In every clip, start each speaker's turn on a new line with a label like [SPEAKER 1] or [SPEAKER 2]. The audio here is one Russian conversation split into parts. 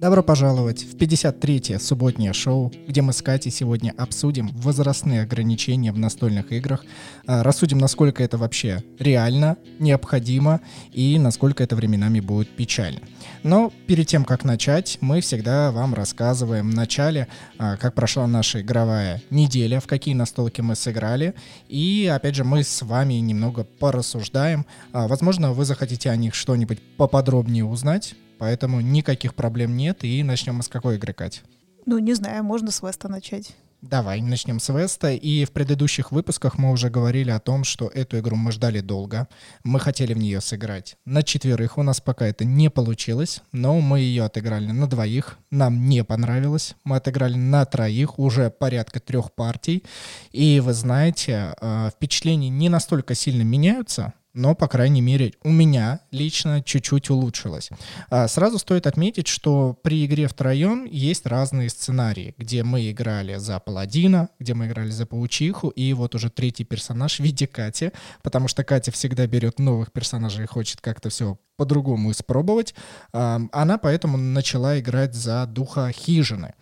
[SPEAKER 1] Добро пожаловать в 53-е субботнее шоу, где мы с Катей сегодня обсудим возрастные ограничения в настольных играх, а, рассудим, насколько это вообще реально, необходимо и насколько это временами будет печально. Но перед тем, как начать, мы всегда вам рассказываем в начале, а, как прошла наша игровая неделя, в какие настолки мы сыграли, и опять же мы с вами немного порассуждаем. А, возможно, вы захотите о них что-нибудь поподробнее узнать, Поэтому никаких проблем нет. И начнем мы с какой игры, Кать?
[SPEAKER 2] Ну, не знаю, можно с Веста начать.
[SPEAKER 1] Давай, начнем с Веста. И в предыдущих выпусках мы уже говорили о том, что эту игру мы ждали долго. Мы хотели в нее сыграть на четверых. У нас пока это не получилось, но мы ее отыграли на двоих. Нам не понравилось. Мы отыграли на троих, уже порядка трех партий. И вы знаете, э, впечатления не настолько сильно меняются, но, по крайней мере, у меня лично чуть-чуть улучшилось. А, сразу стоит отметить, что при игре втроем есть разные сценарии, где мы играли за паладина, где мы играли за паучиху, и вот уже третий персонаж в виде Кати, потому что Катя всегда берет новых персонажей и хочет как-то все по-другому испробовать. А, она поэтому начала играть за духа хижины.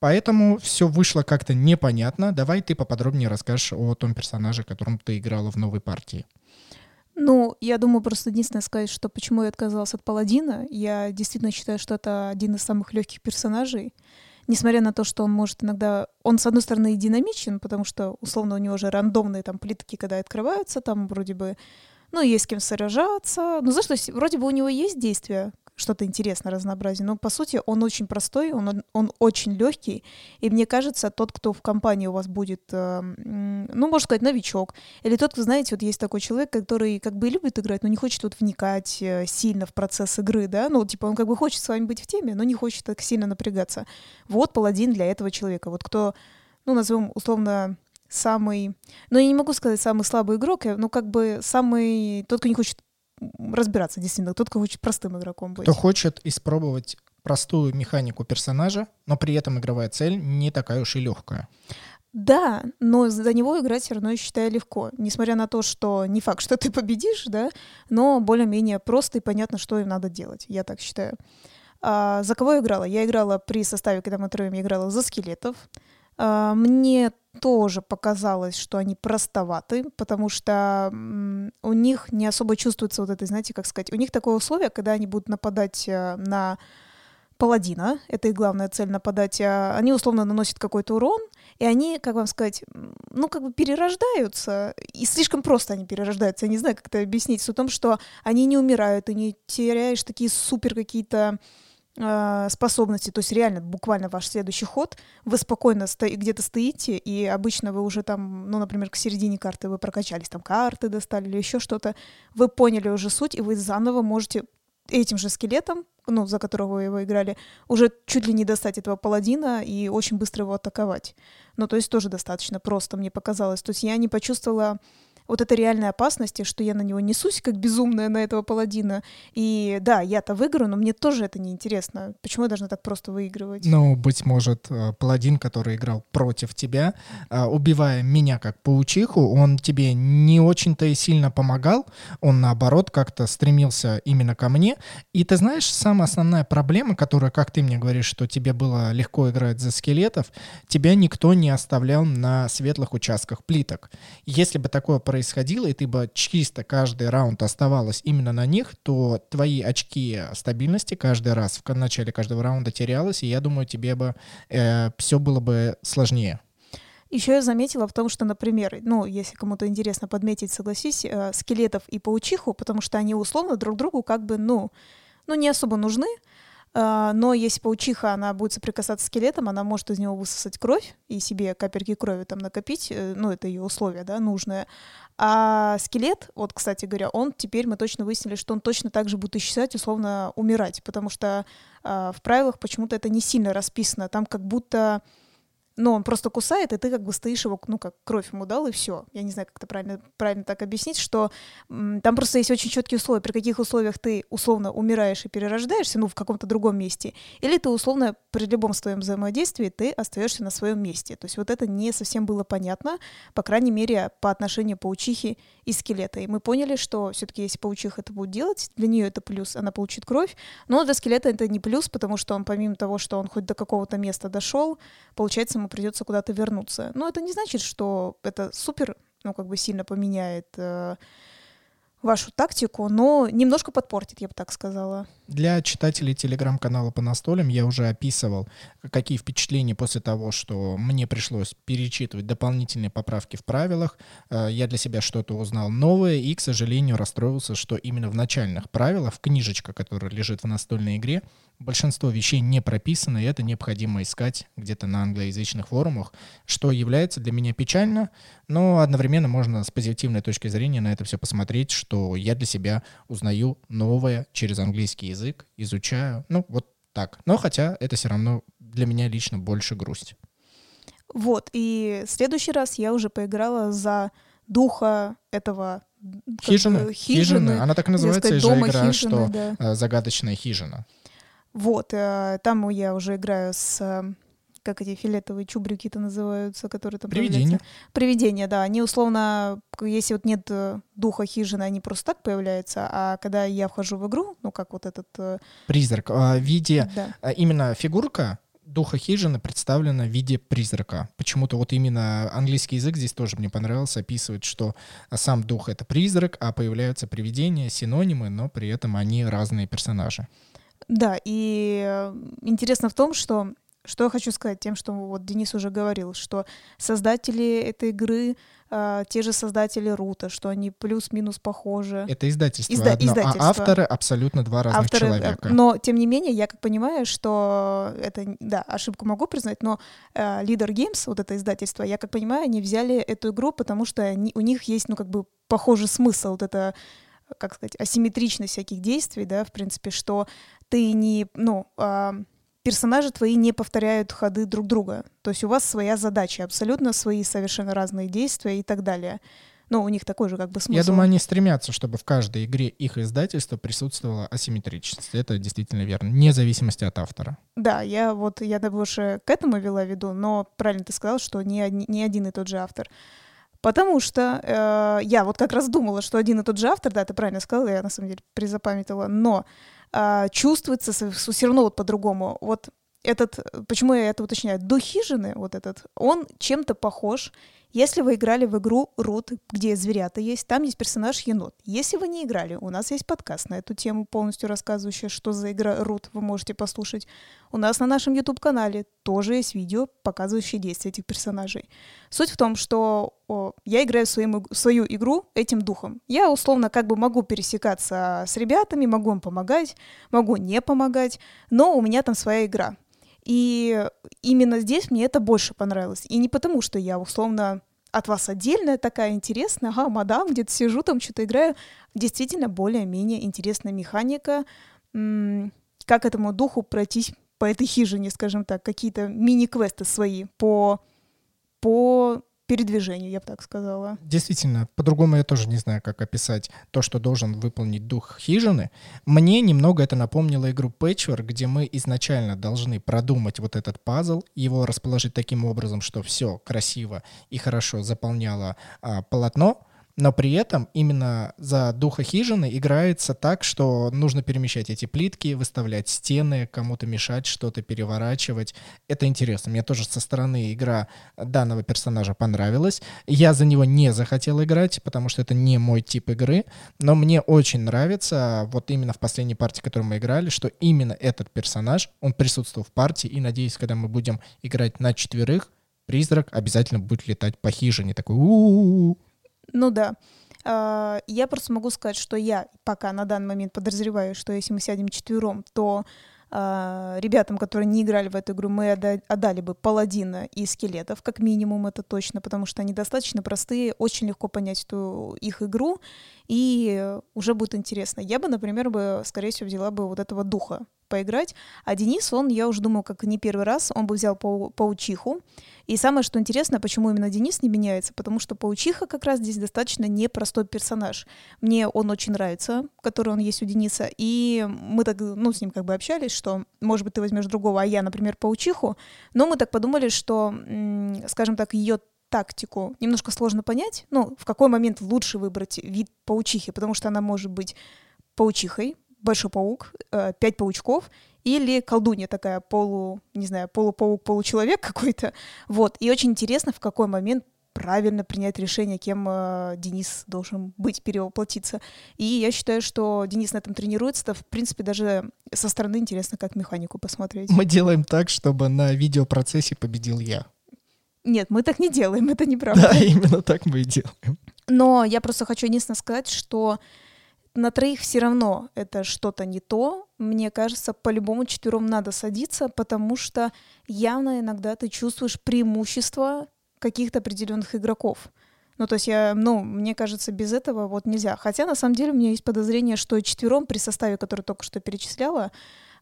[SPEAKER 1] Поэтому все вышло как-то непонятно. Давай ты поподробнее расскажешь о том персонаже, которым ты играла в новой партии.
[SPEAKER 2] Ну, я думаю, просто единственное сказать, что почему я отказалась от Паладина. Я действительно считаю, что это один из самых легких персонажей. Несмотря на то, что он может иногда... Он, с одной стороны, динамичен, потому что, условно, у него же рандомные там плитки, когда открываются, там вроде бы ну, есть с кем сражаться. Ну, за что, вроде бы у него есть действия, что-то интересное, разнообразие. Но по сути он очень простой, он, он очень легкий. И мне кажется, тот, кто в компании у вас будет, э, ну, можно сказать, новичок, или тот, кто, знаете, вот есть такой человек, который как бы любит играть, но не хочет вот вникать э, сильно в процесс игры, да, ну, типа он как бы хочет с вами быть в теме, но не хочет так сильно напрягаться. Вот паладин для этого человека. Вот кто, ну, назовем условно самый, ну, я не могу сказать самый слабый игрок, но как бы самый, тот, кто не хочет разбираться, действительно. Тот, кто хочет простым игроком быть.
[SPEAKER 1] Кто хочет испробовать простую механику персонажа, но при этом игровая цель не такая уж и легкая.
[SPEAKER 2] Да, но за него играть все равно, я считаю, легко. Несмотря на то, что не факт, что ты победишь, да, но более-менее просто и понятно, что им надо делать, я так считаю. А, за кого я играла? Я играла при составе, когда мы троем, я играла за скелетов. А, мне тоже показалось, что они простоваты, потому что у них не особо чувствуется вот это, знаете, как сказать, у них такое условие, когда они будут нападать э, на паладина, это их главная цель нападать, а они условно наносят какой-то урон, и они, как вам сказать, ну, как бы перерождаются, и слишком просто они перерождаются, я не знаю, как это объяснить, в том, что они не умирают, и не теряешь такие супер какие-то способности, то есть реально буквально ваш следующий ход, вы спокойно сто- где-то стоите, и обычно вы уже там, ну, например, к середине карты вы прокачались, там карты достали или еще что-то, вы поняли уже суть, и вы заново можете этим же скелетом, ну, за которого вы его играли, уже чуть ли не достать этого паладина и очень быстро его атаковать. Ну, то есть тоже достаточно просто, мне показалось. То есть я не почувствовала вот этой реальной опасности, что я на него несусь как безумная на этого паладина. И да, я-то выиграю, но мне тоже это не интересно. Почему я должна так просто выигрывать?
[SPEAKER 1] Ну, быть может, э, паладин, который играл против тебя, э, убивая меня как паучиху, он тебе не очень-то и сильно помогал, он наоборот как-то стремился именно ко мне. И ты знаешь, самая основная проблема, которая, как ты мне говоришь, что тебе было легко играть за скелетов, тебя никто не оставлял на светлых участках плиток. Если бы такое происходило, и ты бы чисто каждый раунд оставалась именно на них, то твои очки стабильности каждый раз в начале каждого раунда терялось, и я думаю, тебе бы э, все было бы сложнее.
[SPEAKER 2] Еще я заметила в том, что, например, ну, если кому-то интересно подметить, согласись, э, скелетов и паучиху, потому что они условно друг другу как бы, ну, ну, не особо нужны, но если паучиха, она будет соприкасаться с скелетом, она может из него высосать кровь и себе капельки крови там накопить, э, ну, это ее условие, да, нужное. А скелет, вот, кстати говоря, он теперь мы точно выяснили, что он точно так же будет исчезать, условно умирать, потому что э, в правилах почему-то это не сильно расписано. Там как будто но он просто кусает, и ты как бы стоишь его, ну, как кровь ему дал, и все. Я не знаю, как это правильно, правильно так объяснить, что м, там просто есть очень четкие условия, при каких условиях ты условно умираешь и перерождаешься, ну, в каком-то другом месте, или ты условно при любом своем взаимодействии ты остаешься на своем месте. То есть вот это не совсем было понятно, по крайней мере, по отношению паучихи и скелета. И мы поняли, что все-таки если паучиха это будет делать, для нее это плюс, она получит кровь, но для скелета это не плюс, потому что он помимо того, что он хоть до какого-то места дошел, получается, ему придется куда-то вернуться. Но это не значит, что это супер, ну, как бы сильно поменяет э, вашу тактику, но немножко подпортит, я бы так сказала.
[SPEAKER 1] Для читателей телеграм-канала по настолям я уже описывал, какие впечатления после того, что мне пришлось перечитывать дополнительные поправки в правилах. Э, я для себя что-то узнал новое и, к сожалению, расстроился, что именно в начальных правилах, в книжечка, которая лежит в настольной игре, большинство вещей не прописано, и это необходимо искать где-то на англоязычных форумах, что является для меня печально, но одновременно можно с позитивной точки зрения на это все посмотреть, что я для себя узнаю новое через английский язык, изучаю, ну вот так. Но хотя это все равно для меня лично больше грусть.
[SPEAKER 2] Вот, и в следующий раз я уже поиграла за духа этого
[SPEAKER 1] хижины, хижины. хижины. Она так называется, сказать, же игра, хижины, что да. Э, загадочная хижина.
[SPEAKER 2] Вот, э, там я уже играю с э, как эти фиолетовые чубрики-то называются, которые там
[SPEAKER 1] Привидения.
[SPEAKER 2] Привидения, да. Они условно, если вот нет э, духа хижины, они просто так появляются, а когда я вхожу в игру, ну как вот этот...
[SPEAKER 1] Призрак. А, в виде... Да. А, именно фигурка духа хижины представлена в виде призрака. Почему-то вот именно английский язык здесь тоже мне понравился, описывает, что сам дух — это призрак, а появляются привидения, синонимы, но при этом они разные персонажи.
[SPEAKER 2] Да, и э, интересно в том, что что я хочу сказать тем, что вот Денис уже говорил, что создатели этой игры э, те же создатели Рута, что они плюс-минус похожи.
[SPEAKER 1] Это издательство Изда- одно, а издательство. а авторы абсолютно два разных авторы, э, человека.
[SPEAKER 2] Но тем не менее, я как понимаю, что это, да, ошибку могу признать, но э, Leader Games, вот это издательство, я как понимаю, они взяли эту игру, потому что они, у них есть, ну как бы похожий смысл, вот это как сказать, асимметричность всяких действий, да, в принципе, что ты не, ну, э, персонажи твои не повторяют ходы друг друга. То есть у вас своя задача, абсолютно свои совершенно разные действия и так далее. Ну, у них такой же как бы смысл.
[SPEAKER 1] Я думаю, они стремятся, чтобы в каждой игре их издательства присутствовала асимметричность. Это действительно верно, вне зависимости от автора.
[SPEAKER 2] Да, я вот, я больше к этому вела в виду, но правильно ты сказал, что не, не один и тот же автор. Потому что э, я вот как раз думала, что один и тот же автор, да, ты правильно сказала, я на самом деле призапамятовала, но э, чувствуется все равно вот по-другому. Вот этот, почему я это уточняю, до хижины вот этот, он чем-то похож если вы играли в игру Рут, где зверята есть, там есть персонаж енот. Если вы не играли, у нас есть подкаст на эту тему, полностью рассказывающий, что за игра Рут, вы можете послушать. У нас на нашем YouTube-канале тоже есть видео, показывающие действия этих персонажей. Суть в том, что о, я играю своим, свою игру этим духом. Я условно как бы могу пересекаться с ребятами, могу им помогать, могу не помогать, но у меня там своя игра. И именно здесь мне это больше понравилось. И не потому, что я условно от вас отдельная такая интересная, ага, мадам, где-то сижу, там что-то играю. Действительно, более-менее интересная механика, как этому духу пройтись по этой хижине, скажем так, какие-то мини-квесты свои по, по передвижению, я бы так сказала.
[SPEAKER 1] Действительно, по-другому я тоже не знаю, как описать то, что должен выполнить дух хижины. Мне немного это напомнило игру Patchwork, где мы изначально должны продумать вот этот пазл, его расположить таким образом, что все красиво и хорошо заполняло а, полотно, но при этом именно за духа хижины играется так, что нужно перемещать эти плитки, выставлять стены, кому-то мешать, что-то переворачивать. Это интересно. Мне тоже со стороны игра данного персонажа понравилась. Я за него не захотел играть, потому что это не мой тип игры, но мне очень нравится, вот именно в последней партии, которую мы играли, что именно этот персонаж, он присутствовал в партии, и надеюсь, когда мы будем играть на четверых, призрак обязательно будет летать по хижине, такой у-у-у.
[SPEAKER 2] Ну да. А, я просто могу сказать, что я пока на данный момент подозреваю, что если мы сядем четвером, то Uh, ребятам, которые не играли в эту игру, мы отдали бы паладина и скелетов, как минимум, это точно, потому что они достаточно простые, очень легко понять эту их игру, и уже будет интересно. Я бы, например, бы, скорее всего, взяла бы вот этого духа, поиграть. А Денис, он, я уже думаю, как не первый раз, он бы взял пау паучиху. И самое, что интересно, почему именно Денис не меняется, потому что паучиха как раз здесь достаточно непростой персонаж. Мне он очень нравится, который он есть у Дениса, и мы так, ну, с ним как бы общались, что, может быть, ты возьмешь другого, а я, например, паучиху, но мы так подумали, что, скажем так, ее тактику немножко сложно понять, ну, в какой момент лучше выбрать вид паучихи, потому что она может быть паучихой, большой паук, э, пять паучков, или колдунья такая полу, не знаю, полупаук, получеловек какой-то. Вот. И очень интересно, в какой момент правильно принять решение, кем э, Денис должен быть, перевоплотиться. И я считаю, что Денис на этом тренируется. Это, в принципе, даже со стороны интересно, как механику посмотреть.
[SPEAKER 1] Мы делаем так, чтобы на видеопроцессе победил я.
[SPEAKER 2] Нет, мы так не делаем, это неправда.
[SPEAKER 1] Да, именно так мы и делаем.
[SPEAKER 2] Но я просто хочу единственное сказать, что на троих все равно это что-то не то. Мне кажется, по-любому четвером надо садиться, потому что явно иногда ты чувствуешь преимущество каких-то определенных игроков. Ну, то есть я, ну, мне кажется, без этого вот нельзя. Хотя, на самом деле, у меня есть подозрение, что четвером при составе, который только что перечисляла,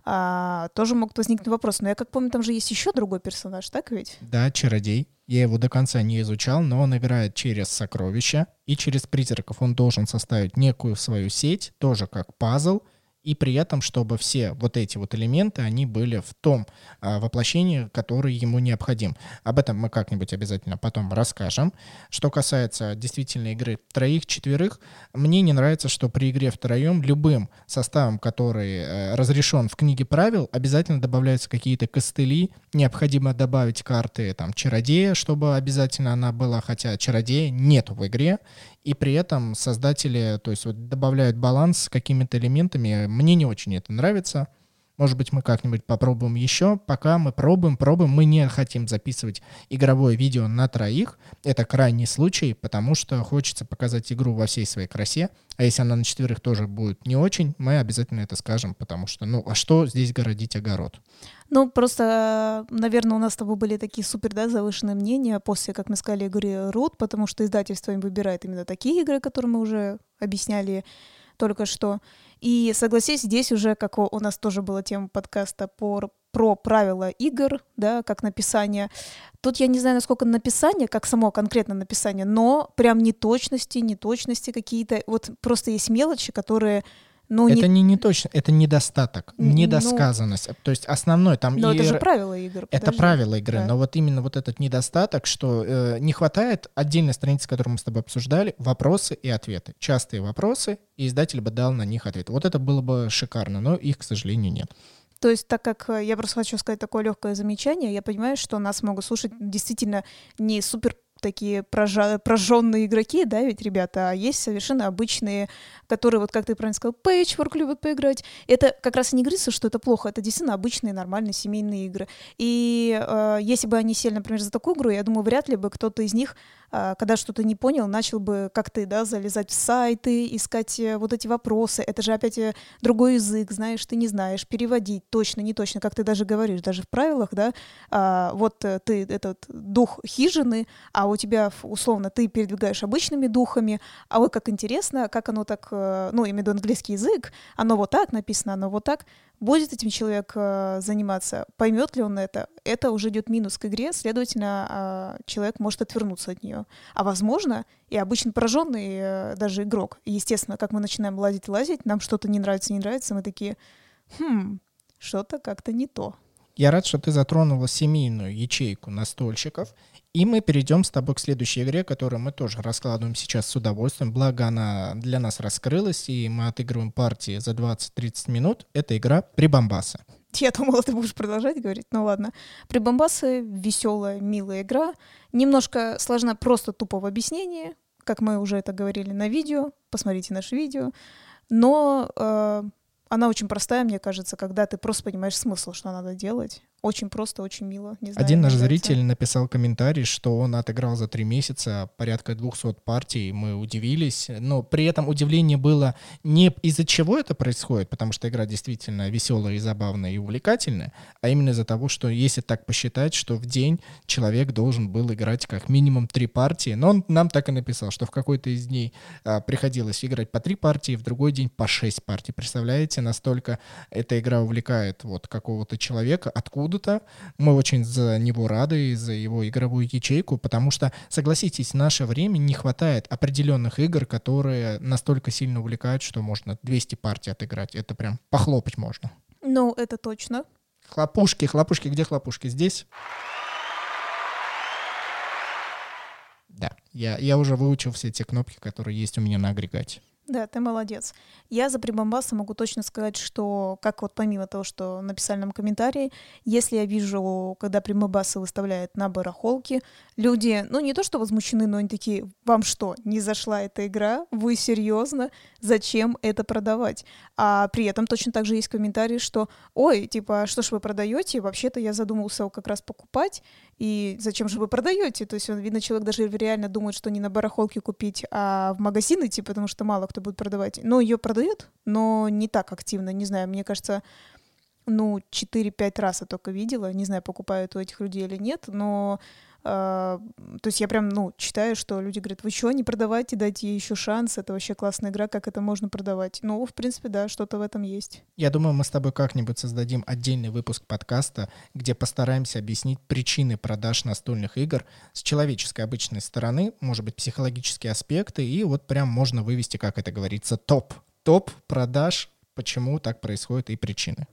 [SPEAKER 2] а, тоже могут возникнуть вопросы. Но я как помню, там же есть еще другой персонаж, так ведь?
[SPEAKER 1] Да, чародей. Я его до конца не изучал, но он играет через сокровища и через призраков. Он должен составить некую свою сеть, тоже как пазл, и при этом, чтобы все вот эти вот элементы, они были в том а, воплощении, который ему необходим. Об этом мы как-нибудь обязательно потом расскажем. Что касается действительно игры троих-четверых, мне не нравится, что при игре втроем любым составом, который э, разрешен в книге правил, обязательно добавляются какие-то костыли, необходимо добавить карты там чародея, чтобы обязательно она была, хотя чародея нету в игре, и при этом создатели, то есть вот добавляют баланс с какими-то элементами. Мне не очень это нравится. Может быть, мы как-нибудь попробуем еще. Пока мы пробуем, пробуем. Мы не хотим записывать игровое видео на троих. Это крайний случай, потому что хочется показать игру во всей своей красе. А если она на четверых тоже будет не очень, мы обязательно это скажем, потому что, ну, а что здесь городить огород?
[SPEAKER 2] Ну, просто, наверное, у нас с тобой были такие супер, да, завышенные мнения после, как мы сказали, игры Root, потому что издательство им выбирает именно такие игры, которые мы уже объясняли только что. И согласись, здесь уже, как у нас тоже была тема подкаста по, про правила игр, да, как написание. Тут я не знаю, насколько написание, как само конкретно написание, но прям неточности, неточности какие-то. Вот просто есть мелочи, которые ну,
[SPEAKER 1] это не... не точно, это недостаток, ну, недосказанность. То есть основной там...
[SPEAKER 2] Но и... это же правила игры.
[SPEAKER 1] Подожди. Это правила игры, да. но вот именно вот этот недостаток, что э, не хватает отдельной страницы, которую мы с тобой обсуждали, вопросы и ответы. Частые вопросы, и издатель бы дал на них ответ. Вот это было бы шикарно, но их, к сожалению, нет.
[SPEAKER 2] То есть, так как э, я просто хочу сказать такое легкое замечание, я понимаю, что нас могут слушать действительно не супер такие прожженные игроки, да, ведь ребята, а есть совершенно обычные, которые, вот как ты правильно сказал, пейчворк любят поиграть. Это как раз и не говорится, что это плохо, это действительно обычные, нормальные семейные игры. И э, если бы они сели, например, за такую игру, я думаю, вряд ли бы кто-то из них когда что-то не понял, начал бы, как ты, да, залезать в сайты, искать э, вот эти вопросы. Это же опять э, другой язык, знаешь, ты не знаешь, переводить точно, не точно, как ты даже говоришь, даже в правилах, да, а, вот э, ты этот дух хижины, а у тебя, условно, ты передвигаешь обычными духами, а вот как интересно, как оно так, ну, имею в виду английский язык, оно вот так написано, оно вот так, будет этим человек э, заниматься, поймет ли он это, это уже идет минус к игре, следовательно, э, человек может отвернуться от нее. А возможно, и обычно пораженный э, даже игрок, естественно, как мы начинаем лазить, лазить, нам что-то не нравится, не нравится, мы такие, хм, что-то как-то не то.
[SPEAKER 1] Я рад, что ты затронула семейную ячейку настольщиков. И мы перейдем с тобой к следующей игре, которую мы тоже раскладываем сейчас с удовольствием. Благо она для нас раскрылась, и мы отыгрываем партии за 20-30 минут. Это игра «Прибамбасы».
[SPEAKER 2] Я думала, ты будешь продолжать говорить, ну ладно. Прибамбасы — веселая, милая игра. Немножко сложна просто тупо в объяснении, как мы уже это говорили на видео. Посмотрите наше видео. Но э, она очень простая, мне кажется, когда ты просто понимаешь смысл, что надо делать. Очень просто, очень мило. Не знаю,
[SPEAKER 1] Один наш
[SPEAKER 2] нравится.
[SPEAKER 1] зритель написал комментарий, что он отыграл за три месяца порядка 200 партий. Мы удивились. Но при этом удивление было не из-за чего это происходит, потому что игра действительно веселая и забавная и увлекательная, а именно из-за того, что если так посчитать, что в день человек должен был играть как минимум три партии. Но он нам так и написал, что в какой-то из дней а, приходилось играть по три партии, в другой день по шесть партий. Представляете, настолько эта игра увлекает вот какого-то человека откуда-то. Мы очень за него рады, за его игровую ячейку, потому что, согласитесь, в наше время не хватает определенных игр, которые настолько сильно увлекают, что можно 200 партий отыграть. Это прям похлопать можно.
[SPEAKER 2] Ну, это точно.
[SPEAKER 1] Хлопушки, хлопушки, где хлопушки? Здесь? Да, я, я уже выучил все те кнопки, которые есть у меня на агрегате.
[SPEAKER 2] Да, ты молодец. Я за прибамбаса могу точно сказать, что, как вот помимо того, что написали нам комментарии, если я вижу, когда прибамбасы выставляют на барахолке, люди, ну не то что возмущены, но они такие, вам что, не зашла эта игра? Вы серьезно? Зачем это продавать? А при этом точно так же есть комментарии, что, ой, типа, что ж вы продаете? Вообще-то я задумался как раз покупать, и зачем же вы продаете? То есть, видно, человек даже реально думает, что не на барахолке купить, а в магазин идти, потому что мало кто будет продавать. Но ее продают, но не так активно. Не знаю, мне кажется, ну, 4-5 раз я только видела. Не знаю, покупают у этих людей или нет, но то есть я прям, ну, читаю, что люди говорят, вы что, не продавайте, дайте ей еще шанс, это вообще классная игра, как это можно продавать? Ну, в принципе, да, что-то в этом есть.
[SPEAKER 1] Я думаю, мы с тобой как-нибудь создадим отдельный выпуск подкаста, где постараемся объяснить причины продаж настольных игр с человеческой обычной стороны, может быть, психологические аспекты, и вот прям можно вывести, как это говорится, топ. Топ продаж, почему так происходит и причины.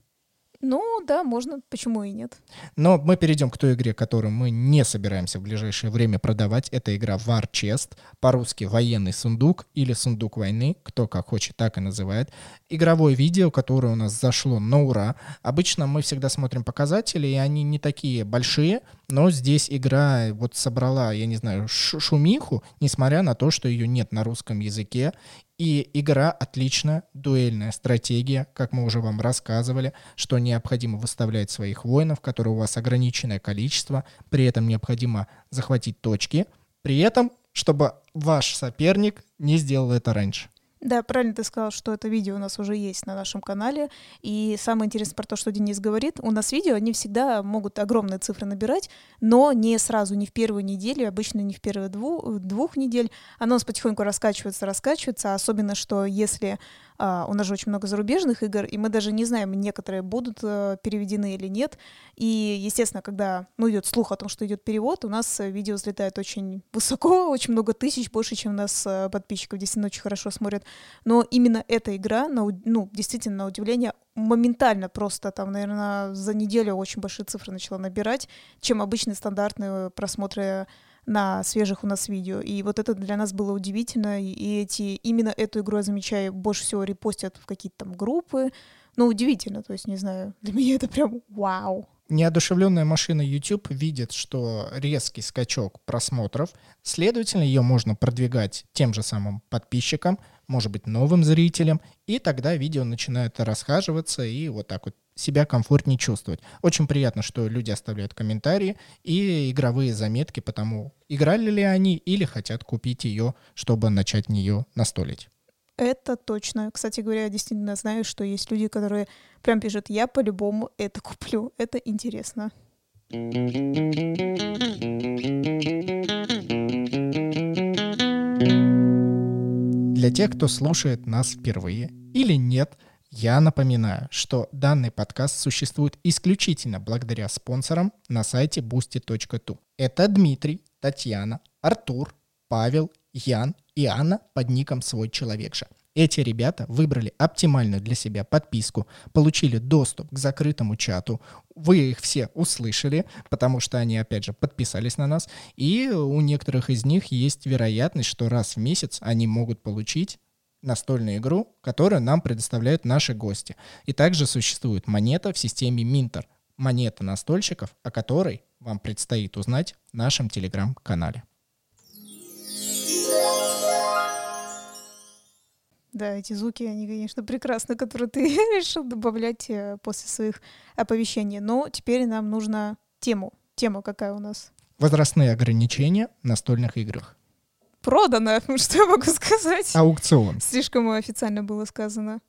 [SPEAKER 2] Ну, да, можно, почему и нет.
[SPEAKER 1] Но мы перейдем к той игре, которую мы не собираемся в ближайшее время продавать. Это игра War Chest, по-русски военный сундук или сундук войны, кто как хочет, так и называет. Игровое видео, которое у нас зашло на ура. Обычно мы всегда смотрим показатели, и они не такие большие, но здесь игра вот собрала, я не знаю, шумиху, несмотря на то, что ее нет на русском языке. И игра отличная, дуэльная стратегия, как мы уже вам рассказывали, что необходимо выставлять своих воинов, которые у вас ограниченное количество, при этом необходимо захватить точки, при этом, чтобы ваш соперник не сделал это раньше.
[SPEAKER 2] Да, правильно ты сказал, что это видео у нас уже есть на нашем канале. И самое интересное про то, что Денис говорит, у нас видео, они всегда могут огромные цифры набирать, но не сразу, не в первую неделю, обычно не в первые дву, двух недель. Оно у нас потихоньку раскачивается, раскачивается, особенно что если у нас же очень много зарубежных игр, и мы даже не знаем, некоторые будут а, переведены или нет. И, естественно, когда ну, идет слух о том, что идет перевод, у нас видео взлетает очень высоко, очень много тысяч, больше, чем у нас а, подписчиков действительно очень хорошо смотрят. Но именно эта игра, ну, действительно, на удивление, моментально просто там, наверное, за неделю очень большие цифры начала набирать, чем обычные стандартные просмотры на свежих у нас видео. И вот это для нас было удивительно. И эти, именно эту игру, я замечаю, больше всего репостят в какие-то там группы. Ну, удивительно, то есть, не знаю, для меня это прям вау.
[SPEAKER 1] Неодушевленная машина YouTube видит, что резкий скачок просмотров, следовательно, ее можно продвигать тем же самым подписчикам, может быть, новым зрителям, и тогда видео начинает расхаживаться и вот так вот себя комфортнее чувствовать. Очень приятно, что люди оставляют комментарии и игровые заметки по тому, играли ли они или хотят купить ее, чтобы начать в нее настолить.
[SPEAKER 2] Это точно. Кстати говоря, я действительно знаю, что есть люди, которые прям пишут, я по-любому это куплю. Это интересно.
[SPEAKER 1] Для тех, кто слушает нас впервые или нет – я напоминаю, что данный подкаст существует исключительно благодаря спонсорам на сайте boosty.tu. Это Дмитрий, Татьяна, Артур, Павел, Ян и Анна под ником «Свой человек же». Эти ребята выбрали оптимальную для себя подписку, получили доступ к закрытому чату. Вы их все услышали, потому что они, опять же, подписались на нас. И у некоторых из них есть вероятность, что раз в месяц они могут получить настольную игру, которую нам предоставляют наши гости. И также существует монета в системе Минтер, монета настольщиков, о которой вам предстоит узнать в нашем телеграм-канале.
[SPEAKER 2] Да, эти звуки, они, конечно, прекрасны, которые ты решил добавлять э, после своих оповещений. Но теперь нам нужно тему. Тема какая у нас?
[SPEAKER 1] Возрастные ограничения в настольных играх.
[SPEAKER 2] Продано, что я могу сказать?
[SPEAKER 1] Аукцион.
[SPEAKER 2] Слишком официально было сказано.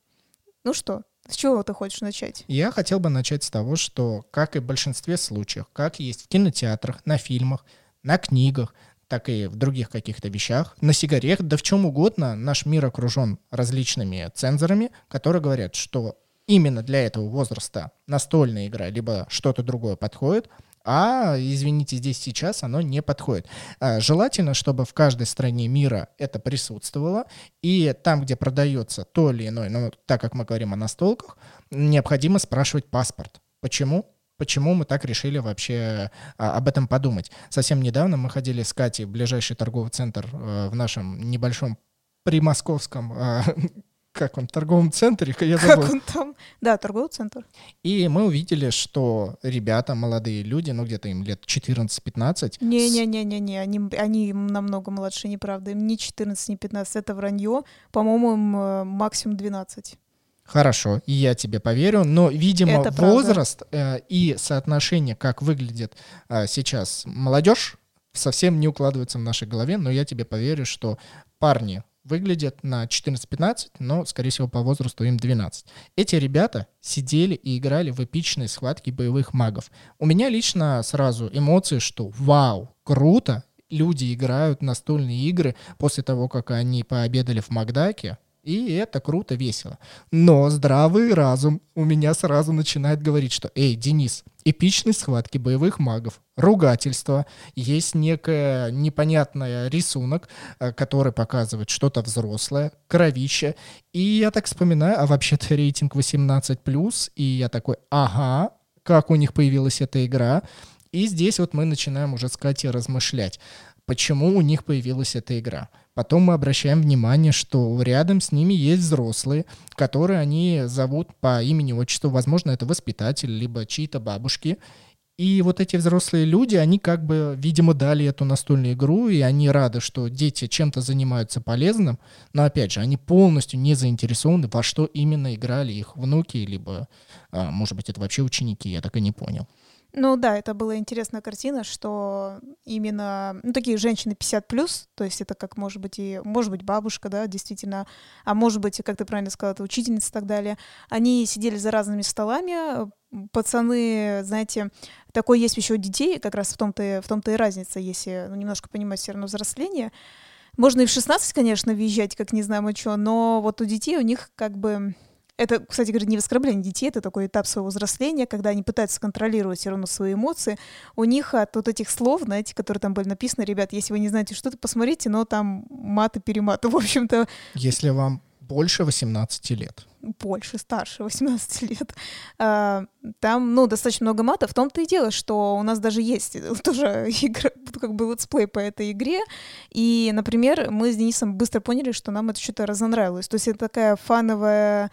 [SPEAKER 2] Ну что, с чего ты хочешь начать?
[SPEAKER 1] Я хотел бы начать с того, что, как и в большинстве случаев, как есть в кинотеатрах, на фильмах, на книгах, так и в других каких-то вещах, на сигарет, да в чем угодно, наш мир окружен различными цензорами, которые говорят, что именно для этого возраста настольная игра либо что-то другое подходит, а, извините, здесь сейчас оно не подходит. А, желательно, чтобы в каждой стране мира это присутствовало, и там, где продается то или иное, ну, так как мы говорим о настолках, необходимо спрашивать паспорт. Почему? почему мы так решили вообще а, об этом подумать. Совсем недавно мы ходили с Катей в ближайший торговый центр а, в нашем небольшом примосковском а, как он, торговом центре,
[SPEAKER 2] я забыл. Как он там? Да, торговый центр.
[SPEAKER 1] И мы увидели, что ребята, молодые люди, ну где-то им лет 14-15.
[SPEAKER 2] Не-не-не-не-не, они, они намного младше, неправда. Им не 14, не 15, это вранье. По-моему, им э, максимум 12.
[SPEAKER 1] Хорошо, и я тебе поверю, но, видимо, Это возраст э, и соотношение, как выглядит э, сейчас молодежь, совсем не укладывается в нашей голове, но я тебе поверю, что парни выглядят на 14-15, но, скорее всего, по возрасту им 12. Эти ребята сидели и играли в эпичные схватки боевых магов. У меня лично сразу эмоции, что вау, круто, люди играют настольные игры после того, как они пообедали в Макдаке, и это круто, весело. Но здравый разум у меня сразу начинает говорить, что «Эй, Денис, эпичные схватки боевых магов, ругательство, есть некое непонятный рисунок, э, который показывает что-то взрослое, кровище. И я так вспоминаю, а вообще-то рейтинг 18+, и я такой «Ага, как у них появилась эта игра?» И здесь вот мы начинаем уже с Катей размышлять, почему у них появилась эта игра – Потом мы обращаем внимание, что рядом с ними есть взрослые, которые они зовут по имени, отчеству. Возможно, это воспитатель, либо чьи-то бабушки. И вот эти взрослые люди, они как бы, видимо, дали эту настольную игру, и они рады, что дети чем-то занимаются полезным, но, опять же, они полностью не заинтересованы, во что именно играли их внуки, либо, а, может быть, это вообще ученики, я так и не понял.
[SPEAKER 2] Ну да, это была интересная картина, что именно ну, такие женщины 50 плюс, то есть это как может быть и может быть бабушка, да, действительно, а может быть, как ты правильно сказала, это учительница и так далее. Они сидели за разными столами, пацаны, знаете, такой есть еще у детей, как раз в том-то в том-то и разница, если ну, немножко понимать все равно взросление. Можно и в 16, конечно, въезжать, как не знаю мы что, но вот у детей у них как бы это, кстати говоря, не оскорбление детей, это такой этап своего взросления, когда они пытаются контролировать все равно свои эмоции. У них от вот этих слов, знаете, которые там были написаны, ребят, если вы не знаете что-то, посмотрите, но там маты перематы, в общем-то.
[SPEAKER 1] Если вам больше 18 лет.
[SPEAKER 2] Больше, старше 18 лет. А, там, ну, достаточно много мата. В том-то и дело, что у нас даже есть тоже игра, как бы летсплей по этой игре. И, например, мы с Денисом быстро поняли, что нам это что-то разонравилось. То есть это такая фановая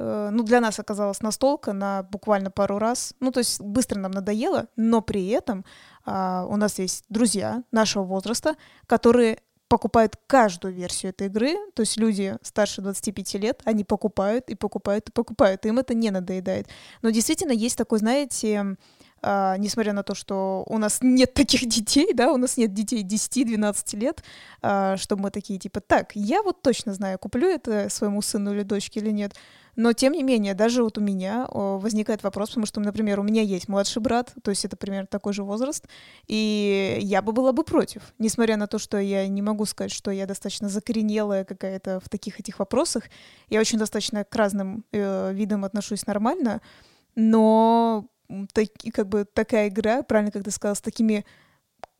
[SPEAKER 2] ну, для нас оказалась настолка на буквально пару раз. Ну, то есть быстро нам надоело, но при этом а, у нас есть друзья нашего возраста, которые покупают каждую версию этой игры, то есть люди старше 25 лет, они покупают и покупают и покупают, им это не надоедает. Но действительно есть такой, знаете, а, несмотря на то, что у нас нет таких детей, да, у нас нет детей 10-12 лет, а, чтобы мы такие, типа, так, я вот точно знаю, куплю это своему сыну или дочке или нет. Но, тем не менее, даже вот у меня возникает вопрос, потому что, например, у меня есть младший брат, то есть это примерно такой же возраст, и я бы была бы против, несмотря на то, что я не могу сказать, что я достаточно закоренелая какая-то в таких этих вопросах, я очень достаточно к разным э, видам отношусь нормально, но так, как бы такая игра, правильно как ты сказала, с такими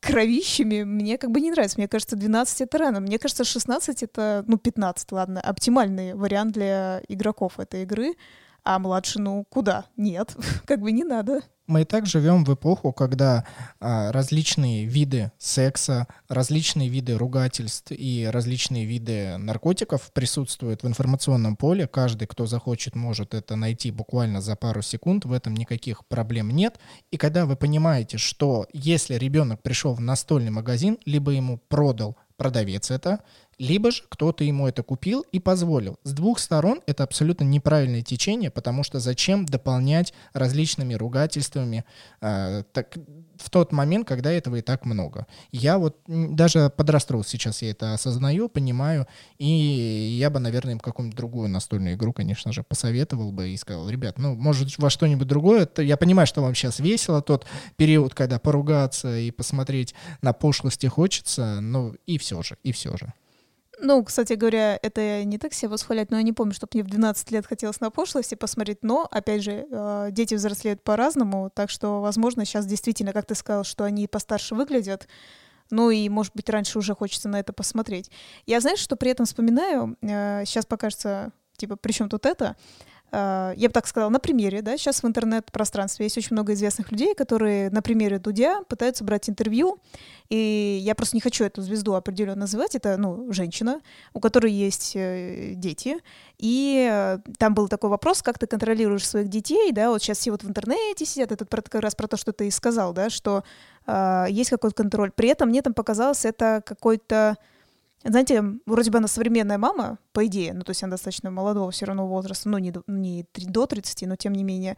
[SPEAKER 2] кровищами мне как бы не нравится. Мне кажется, 12 это рано. Мне кажется, 16 это, ну, 15, ладно, оптимальный вариант для игроков этой игры. А младше, ну, куда? Нет, как бы не надо.
[SPEAKER 1] Мы и так живем в эпоху, когда а, различные виды секса, различные виды ругательств и различные виды наркотиков присутствуют в информационном поле. Каждый, кто захочет, может это найти буквально за пару секунд. В этом никаких проблем нет. И когда вы понимаете, что если ребенок пришел в настольный магазин, либо ему продал продавец это, либо же кто-то ему это купил и позволил. С двух сторон это абсолютно неправильное течение, потому что зачем дополнять различными ругательствами э, так, в тот момент, когда этого и так много. Я вот даже подростроил сейчас, я это осознаю, понимаю, и я бы, наверное, им какую-нибудь другую настольную игру, конечно же, посоветовал бы и сказал, ребят, ну, может, во что-нибудь другое. Я понимаю, что вам сейчас весело, тот период, когда поругаться и посмотреть на пошлости хочется, ну, и все же, и все же.
[SPEAKER 2] Ну, кстати говоря, это не так себе восхвалять, но я не помню, чтобы мне в 12 лет хотелось на пошлости посмотреть. Но, опять же, э, дети взрослеют по-разному, так что, возможно, сейчас действительно, как ты сказал, что они постарше выглядят, ну и, может быть, раньше уже хочется на это посмотреть. Я, знаешь, что при этом вспоминаю, сейчас э, покажется, типа, при чем тут это? А, я бы так сказала, на примере, да, сейчас в интернет-пространстве есть очень много известных людей, которые на примере Дудя пытаются брать интервью, и я просто не хочу эту звезду определенно называть, это, ну, женщина, у которой есть э, дети, и э, там был такой вопрос, как ты контролируешь своих детей, да, вот сейчас все вот в интернете сидят, это как раз про то, что ты и сказал, да, что э, есть какой-то контроль, при этом мне там показалось это какой-то знаете, вроде бы она современная мама, по идее, ну, то есть она достаточно молодого все равно возраста, ну, не, не до 30, но тем не менее.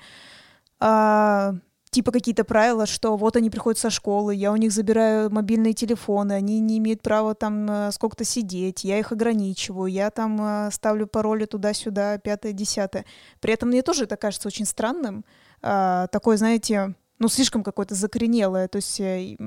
[SPEAKER 2] А, типа какие-то правила, что вот они приходят со школы, я у них забираю мобильные телефоны, они не имеют права там э, сколько-то сидеть, я их ограничиваю, я там э, ставлю пароли туда-сюда, пятое, десятое. При этом мне тоже это кажется очень странным. А, такое, знаете, ну, слишком какое-то закоренелое, то есть э,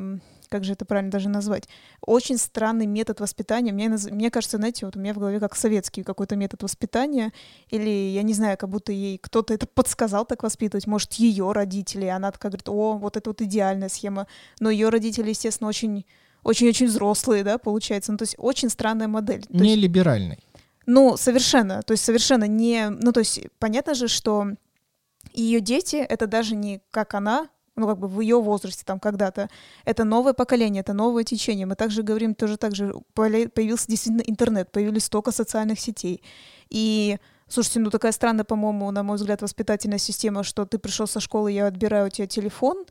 [SPEAKER 2] как же это правильно даже назвать, очень странный метод воспитания. Мне, мне кажется, знаете, вот у меня в голове как советский какой-то метод воспитания, или, я не знаю, как будто ей кто-то это подсказал так воспитывать, может, ее родители, она такая говорит, о, вот это вот идеальная схема, но ее родители, естественно, очень очень-очень взрослые, да, получается. Ну, то есть очень странная модель.
[SPEAKER 1] Не есть, либеральный.
[SPEAKER 2] Ну, совершенно. То есть совершенно не... Ну, то есть понятно же, что ее дети — это даже не как она, ну, как бы в ее возрасте там когда-то. Это новое поколение, это новое течение. Мы также говорим, тоже так же появился действительно интернет, появились столько социальных сетей. И Слушайте, ну такая странная, по-моему, на мой взгляд, воспитательная система, что ты пришел со школы, я отбираю у тебя телефон,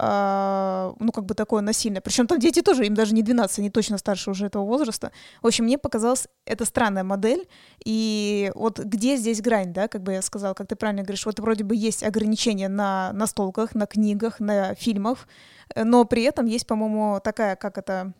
[SPEAKER 2] ну, как бы такое насильное. Причем там дети тоже, им даже не 12, они точно старше уже этого возраста. В общем, мне показалась это странная модель. И вот где здесь грань, да, как бы я сказала, как ты правильно говоришь, вот вроде бы есть ограничения на настолках, на книгах, на фильмах, но при этом есть, по-моему, такая, как это,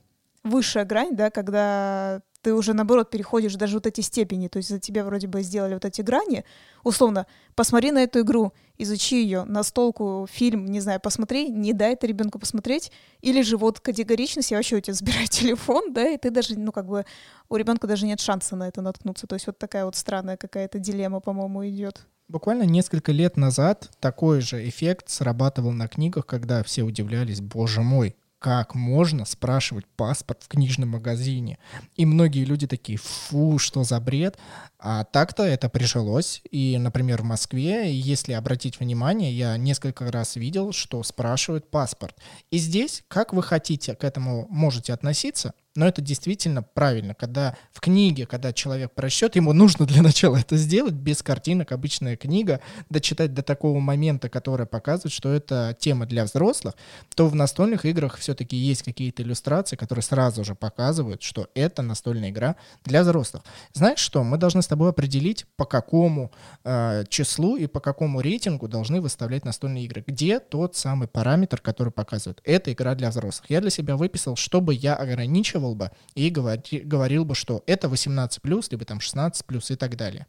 [SPEAKER 2] высшая грань, да, когда ты уже, наоборот, переходишь даже вот эти степени, то есть за тебя вроде бы сделали вот эти грани, условно, посмотри на эту игру, изучи ее, настолку, фильм, не знаю, посмотри, не дай это ребенку посмотреть, или же вот категоричность, я вообще у тебя забираю телефон, да, и ты даже, ну, как бы, у ребенка даже нет шанса на это наткнуться, то есть вот такая вот странная какая-то дилемма, по-моему, идет.
[SPEAKER 1] Буквально несколько лет назад такой же эффект срабатывал на книгах, когда все удивлялись, боже мой, как можно спрашивать паспорт в книжном магазине. И многие люди такие, фу, что за бред. А так-то это прижилось. И, например, в Москве, если обратить внимание, я несколько раз видел, что спрашивают паспорт. И здесь, как вы хотите к этому можете относиться, но это действительно правильно, когда в книге, когда человек прочтет, ему нужно для начала это сделать, без картинок, обычная книга, дочитать до такого момента, который показывает, что это тема для взрослых, то в настольных играх все-таки есть какие-то иллюстрации, которые сразу же показывают, что это настольная игра для взрослых. Знаешь что, мы должны с тобой определить, по какому э, числу и по какому рейтингу должны выставлять настольные игры. Где тот самый параметр, который показывает, это игра для взрослых. Я для себя выписал, чтобы я ограничивал ограничивал бы и говори, говорил бы, что это 18 плюс, либо там 16 плюс и так далее.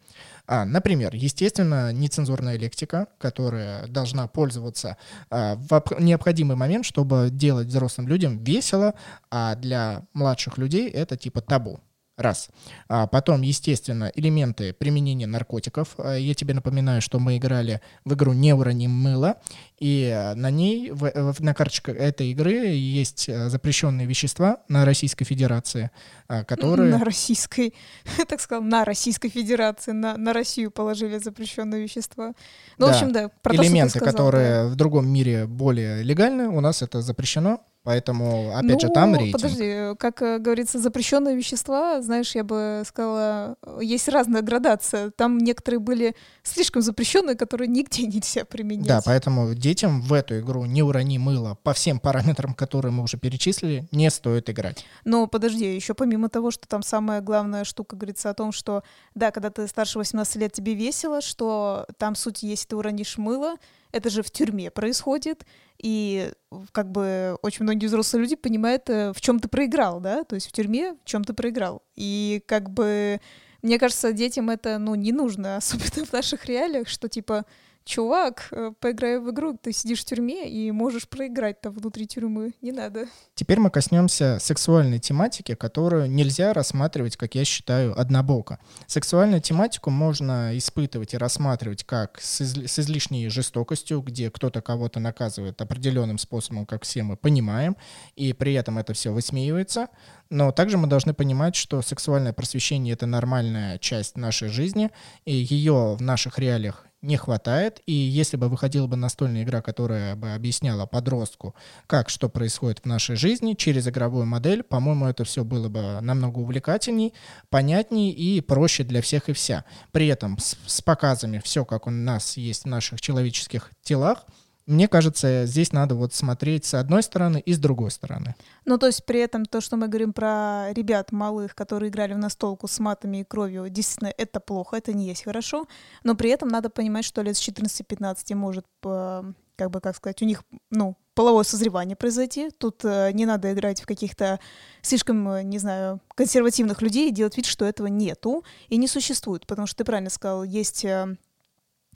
[SPEAKER 1] А, например, естественно, нецензурная лексика, которая должна пользоваться а, в необходимый момент, чтобы делать взрослым людям весело, а для младших людей это типа табу. Раз. А потом, естественно, элементы применения наркотиков. А, я тебе напоминаю, что мы играли в игру «Не урони мыло», и на ней, в, на карточках этой игры есть а, запрещенные вещества на Российской Федерации, а, которые...
[SPEAKER 2] На Российской, так сказал, на Российской Федерации, на, на Россию положили запрещенные вещества. Ну, да. в общем, да,
[SPEAKER 1] про Элементы, то, которые да. в другом мире более легальны, у нас это запрещено, Поэтому, опять
[SPEAKER 2] ну,
[SPEAKER 1] же, там рейтинг.
[SPEAKER 2] Подожди, как э, говорится, запрещенные вещества, знаешь, я бы сказала, есть разная градация. Там некоторые были слишком запрещенные, которые нигде нельзя применять.
[SPEAKER 1] Да, поэтому детям в эту игру не урони мыло по всем параметрам, которые мы уже перечислили, не стоит играть.
[SPEAKER 2] Но подожди, еще помимо того, что там самая главная штука говорится о том, что да, когда ты старше 18 лет, тебе весело, что там суть, если ты уронишь мыло, это же в тюрьме происходит, и как бы очень многие взрослые люди понимают, э, в чем ты проиграл, да, то есть в тюрьме в чем ты проиграл. И как бы мне кажется, детям это, ну, не нужно, особенно в наших реалиях, что типа чувак, э, поиграй в игру, ты сидишь в тюрьме и можешь проиграть там внутри тюрьмы. Не надо.
[SPEAKER 1] Теперь мы коснемся сексуальной тематики, которую нельзя рассматривать, как я считаю, однобоко. Сексуальную тематику можно испытывать и рассматривать как с, из, с излишней жестокостью, где кто-то кого-то наказывает определенным способом, как все мы понимаем, и при этом это все высмеивается. Но также мы должны понимать, что сексуальное просвещение — это нормальная часть нашей жизни, и ее в наших реалиях не хватает. И если бы выходила бы настольная игра, которая бы объясняла подростку, как что происходит в нашей жизни через игровую модель, по-моему, это все было бы намного увлекательней, понятней и проще для всех и вся. При этом с, с показами все, как у нас есть в наших человеческих телах — мне кажется, здесь надо вот смотреть с одной стороны и с другой стороны.
[SPEAKER 2] Ну, то есть при этом то, что мы говорим про ребят малых, которые играли в настолку с матами и кровью, действительно, это плохо, это не есть хорошо, но при этом надо понимать, что лет с 14-15 может, как бы, как сказать, у них, ну, половое созревание произойти. Тут э, не надо играть в каких-то слишком, э, не знаю, консервативных людей и делать вид, что этого нету и не существует. Потому что ты правильно сказал, есть э,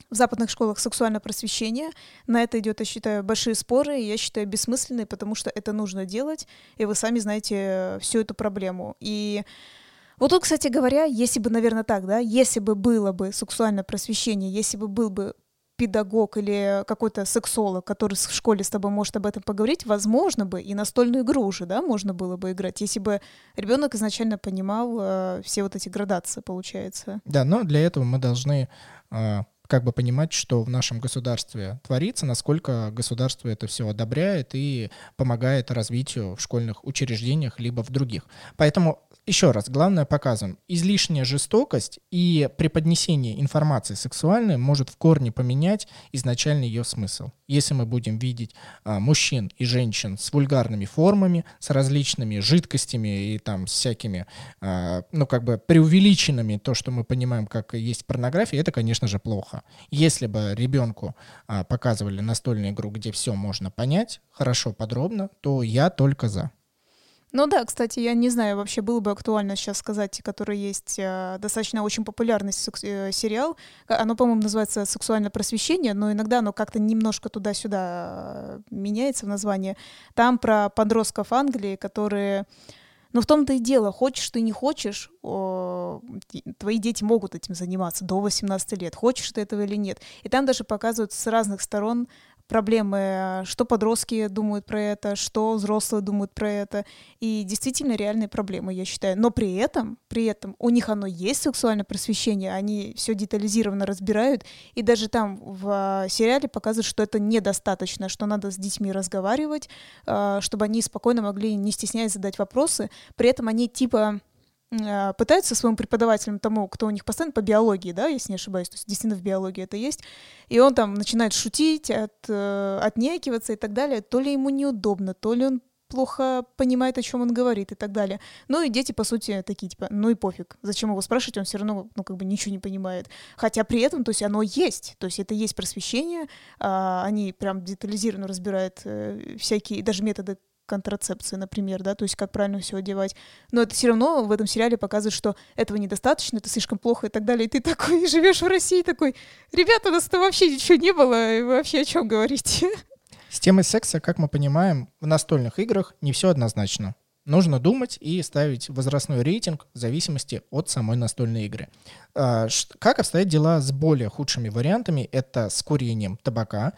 [SPEAKER 2] в западных школах сексуальное просвещение. На это идет, я считаю, большие споры, и я считаю бессмысленные, потому что это нужно делать, и вы сами знаете всю эту проблему. И вот тут, кстати говоря, если бы, наверное, так, да, если бы было бы сексуальное просвещение, если бы был бы педагог или какой-то сексолог, который в школе с тобой может об этом поговорить, возможно бы и настольную игру уже, да, можно было бы играть, если бы ребенок изначально понимал э, все вот эти градации, получается.
[SPEAKER 1] Да, но для этого мы должны э, как бы понимать, что в нашем государстве творится, насколько государство это все одобряет и помогает развитию в школьных учреждениях либо в других. Поэтому еще раз, главное показываем, излишняя жестокость и преподнесение информации сексуальной может в корне поменять изначальный ее смысл. Если мы будем видеть а, мужчин и женщин с вульгарными формами, с различными жидкостями и там с всякими, а, ну как бы преувеличенными, то, что мы понимаем, как есть порнография, это, конечно же, плохо. Если бы ребенку а, показывали настольную игру, где все можно понять, хорошо, подробно, то я только за.
[SPEAKER 2] Ну да, кстати, я не знаю, вообще было бы актуально сейчас сказать, который есть э, достаточно очень популярный э, сериал. Оно, по-моему, называется «Сексуальное просвещение», но иногда оно как-то немножко туда-сюда э, меняется в названии. Там про подростков Англии, которые... Но в том-то и дело, хочешь ты не хочешь, твои дети могут этим заниматься до 18 лет, хочешь ты этого или нет. И там даже показывают с разных сторон проблемы, что подростки думают про это, что взрослые думают про это. И действительно реальные проблемы, я считаю. Но при этом, при этом у них оно есть сексуальное просвещение, они все детализированно разбирают. И даже там в а, сериале показывают, что это недостаточно, что надо с детьми разговаривать, а, чтобы они спокойно могли, не стесняясь, задать вопросы. При этом они типа пытаются своим преподавателем тому, кто у них постоянно по биологии, да, если не ошибаюсь, то есть действительно в биологии это есть, и он там начинает шутить, от, э, отнекиваться и так далее, то ли ему неудобно, то ли он плохо понимает, о чем он говорит и так далее. Ну и дети, по сути, такие, типа, ну и пофиг. Зачем его спрашивать, он все равно, ну, как бы ничего не понимает. Хотя при этом, то есть оно есть, то есть это есть просвещение, а, они прям детализированно разбирают э, всякие, даже методы контрацепции, например, да, то есть как правильно все одевать. Но это все равно в этом сериале показывает, что этого недостаточно, это слишком плохо и так далее. И ты такой живешь в России, такой, ребята, у нас там вообще ничего не было, вы вообще о чем говорите?
[SPEAKER 1] С темой секса, как мы понимаем, в настольных играх не все однозначно. Нужно думать и ставить возрастной рейтинг в зависимости от самой настольной игры. А, как обстоят дела с более худшими вариантами? Это с курением табака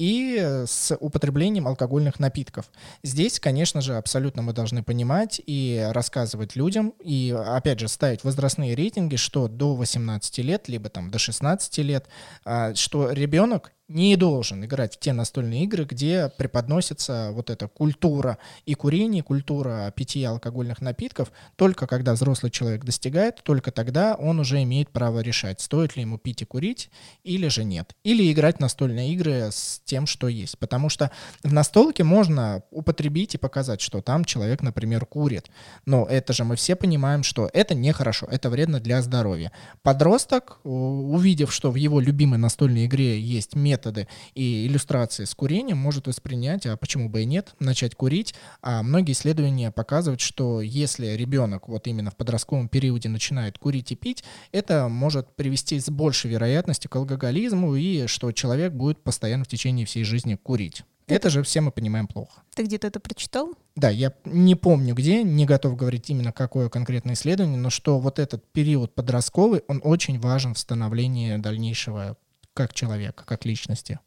[SPEAKER 1] и с употреблением алкогольных напитков. Здесь, конечно же, абсолютно мы должны понимать и рассказывать людям, и, опять же, ставить возрастные рейтинги, что до 18 лет, либо там до 16 лет, а, что ребенок не должен играть в те настольные игры, где преподносится вот эта культура и курения, культура питья алкогольных напитков. Только когда взрослый человек достигает, только тогда он уже имеет право решать, стоит ли ему пить и курить или же нет. Или играть настольные игры с тем, что есть. Потому что в настолке можно употребить и показать, что там человек, например, курит. Но это же мы все понимаем, что это нехорошо, это вредно для здоровья. Подросток, увидев, что в его любимой настольной игре есть метод методы и иллюстрации с курением может воспринять, а почему бы и нет, начать курить. А многие исследования показывают, что если ребенок вот именно в подростковом периоде начинает курить и пить, это может привести с большей вероятностью к алкоголизму и что человек будет постоянно в течение всей жизни курить. Это же все мы понимаем плохо.
[SPEAKER 2] Ты где-то это прочитал?
[SPEAKER 1] Да, я не помню где, не готов говорить именно какое конкретное исследование, но что вот этот период подростковый, он очень важен в становлении дальнейшего как человека, как личности.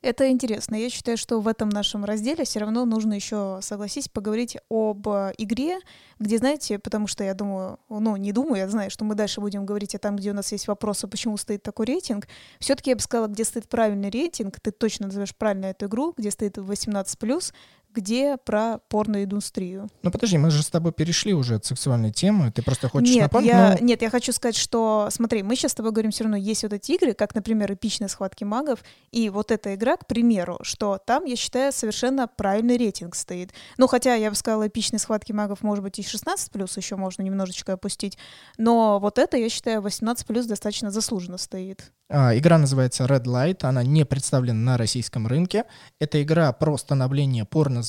[SPEAKER 2] Это интересно. Я считаю, что в этом нашем разделе все равно нужно еще, согласись, поговорить об э, игре, где, знаете, потому что я думаю, ну, не думаю, я знаю, что мы дальше будем говорить о том, где у нас есть вопросы, почему стоит такой рейтинг. Все-таки я бы сказала, где стоит правильный рейтинг, ты точно назовешь правильно эту игру, где стоит 18+, где про порноиндустрию.
[SPEAKER 1] Ну подожди, мы же с тобой перешли уже от сексуальной темы, ты просто хочешь
[SPEAKER 2] нет,
[SPEAKER 1] напомнить?
[SPEAKER 2] Я,
[SPEAKER 1] но...
[SPEAKER 2] Нет, я хочу сказать, что, смотри, мы сейчас с тобой говорим все равно, есть вот эти игры, как, например, эпичные схватки магов, и вот эта игра, к примеру, что там, я считаю, совершенно правильный рейтинг стоит. Ну, хотя, я бы сказала, эпичные схватки магов, может быть, и 16 плюс еще можно немножечко опустить, но вот это, я считаю, 18 плюс достаточно заслуженно стоит.
[SPEAKER 1] А, игра называется Red Light, она не представлена на российском рынке. Это игра про становление порнозвезды.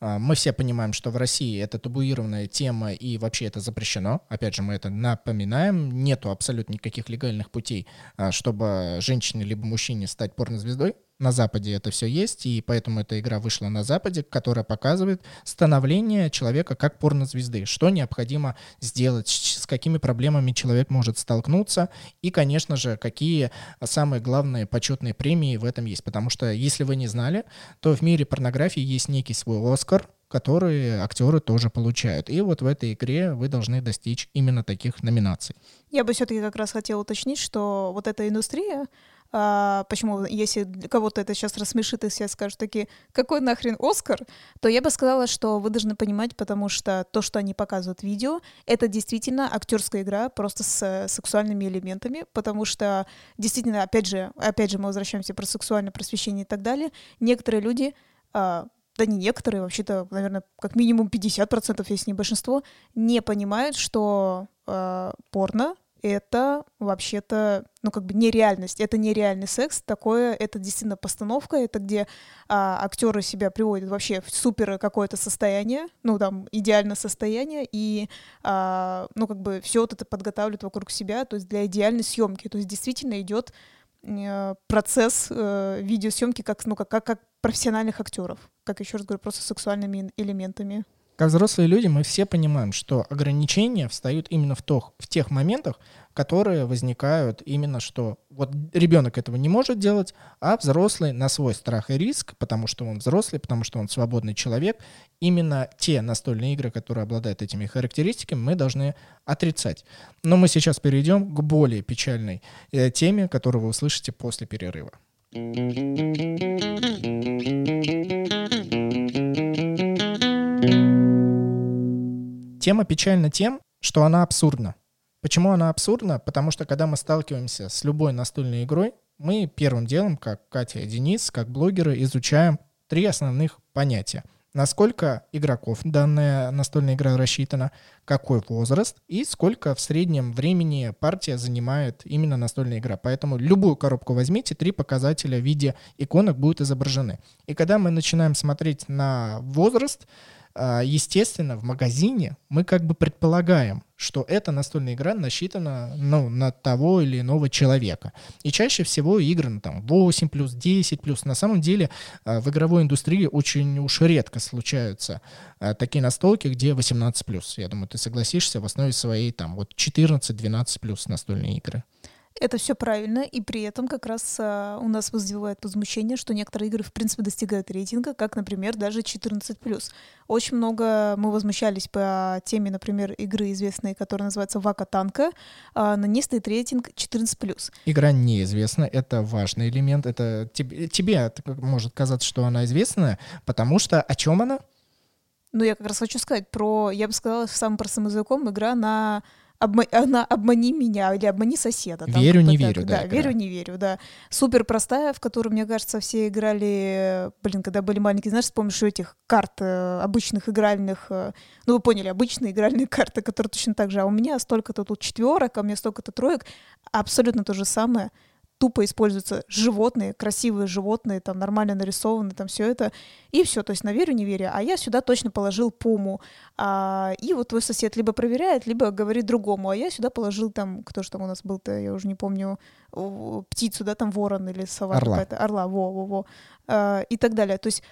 [SPEAKER 1] А, мы все понимаем, что в России это табуированная тема и вообще это запрещено. Опять же, мы это напоминаем. Нету абсолютно никаких легальных путей, а, чтобы женщине либо мужчине стать порнозвездой на Западе это все есть, и поэтому эта игра вышла на Западе, которая показывает становление человека как порнозвезды, что необходимо сделать, с какими проблемами человек может столкнуться, и, конечно же, какие самые главные почетные премии в этом есть. Потому что, если вы не знали, то в мире порнографии есть некий свой Оскар, которые актеры тоже получают. И вот в этой игре вы должны достичь именно таких номинаций.
[SPEAKER 2] Я бы все-таки как раз хотела уточнить, что вот эта индустрия, а, почему, если кого-то это сейчас рассмешит, и все скажут такие, какой нахрен Оскар, то я бы сказала, что вы должны понимать, потому что то, что они показывают в видео, это действительно актерская игра просто с сексуальными элементами, потому что действительно, опять же, опять же мы возвращаемся про сексуальное просвещение и так далее, некоторые люди а, да не некоторые, вообще-то, наверное, как минимум 50%, если не большинство, не понимают, что э, порно это вообще-то, ну, как бы нереальность, это нереальный секс, такое, это действительно постановка, это где а, актеры себя приводят вообще в супер какое-то состояние, ну, там, идеальное состояние, и, а, ну, как бы все вот это подготавливают вокруг себя, то есть для идеальной съемки, то есть действительно идет э, процесс э, видеосъемки как, ну, как, как, как профессиональных актеров, как еще раз говорю, просто сексуальными элементами.
[SPEAKER 1] Как взрослые люди мы все понимаем, что ограничения встают именно в, то, в тех моментах, которые возникают именно что вот ребенок этого не может делать, а взрослый на свой страх и риск, потому что он взрослый, потому что он свободный человек, именно те настольные игры, которые обладают этими характеристиками, мы должны отрицать. Но мы сейчас перейдем к более печальной э, теме, которую вы услышите после перерыва. Тема печальна тем, что она абсурдна. Почему она абсурдна? Потому что когда мы сталкиваемся с любой настольной игрой, мы первым делом, как Катя и Денис, как блогеры, изучаем три основных понятия. Насколько игроков данная настольная игра рассчитана, какой возраст и сколько в среднем времени партия занимает именно настольная игра. Поэтому любую коробку возьмите, три показателя в виде иконок будут изображены. И когда мы начинаем смотреть на возраст, естественно, в магазине мы как бы предполагаем, что эта настольная игра насчитана ну, на того или иного человека. И чаще всего игры на там, 8 плюс, 10 плюс. На самом деле а, в игровой индустрии очень уж редко случаются а, такие настолки, где 18 плюс. Я думаю, ты согласишься, в основе своей там вот 14-12 плюс настольные игры.
[SPEAKER 2] Это все правильно, и при этом как раз а, у нас вызывает возмущение, что некоторые игры, в принципе, достигают рейтинга, как, например, даже 14+. Очень много мы возмущались по теме, например, игры известной, которая называется Вака Танка, а, на ней стоит рейтинг 14+.
[SPEAKER 1] Игра неизвестна, это важный элемент, это тебе, тебе может казаться, что она известная, потому что о чем она?
[SPEAKER 2] Ну, я как раз хочу сказать про, я бы сказала, самым простым языком, игра на обма- она обмани меня или обмани соседа.
[SPEAKER 1] Там верю, не верю, да.
[SPEAKER 2] Да, верю, не верю, да. Супер простая, в которую, мне кажется, все играли, блин, когда были маленькие, знаешь, вспомнишь этих карт э, обычных игральных, э, ну вы поняли, обычные игральные карты, которые точно так же, а у меня столько-то тут четверок, а у меня столько-то троек, абсолютно то же самое тупо используются животные, красивые животные, там нормально нарисованы, там все это, и все, то есть на верю, не верю, а я сюда точно положил пуму, а, и вот твой сосед либо проверяет, либо говорит другому, а я сюда положил там, кто же там у нас был-то, я уже не помню, птицу, да, там ворон или сова
[SPEAKER 1] орла.
[SPEAKER 2] какая-то, орла, во-во-во, а, и так далее, то есть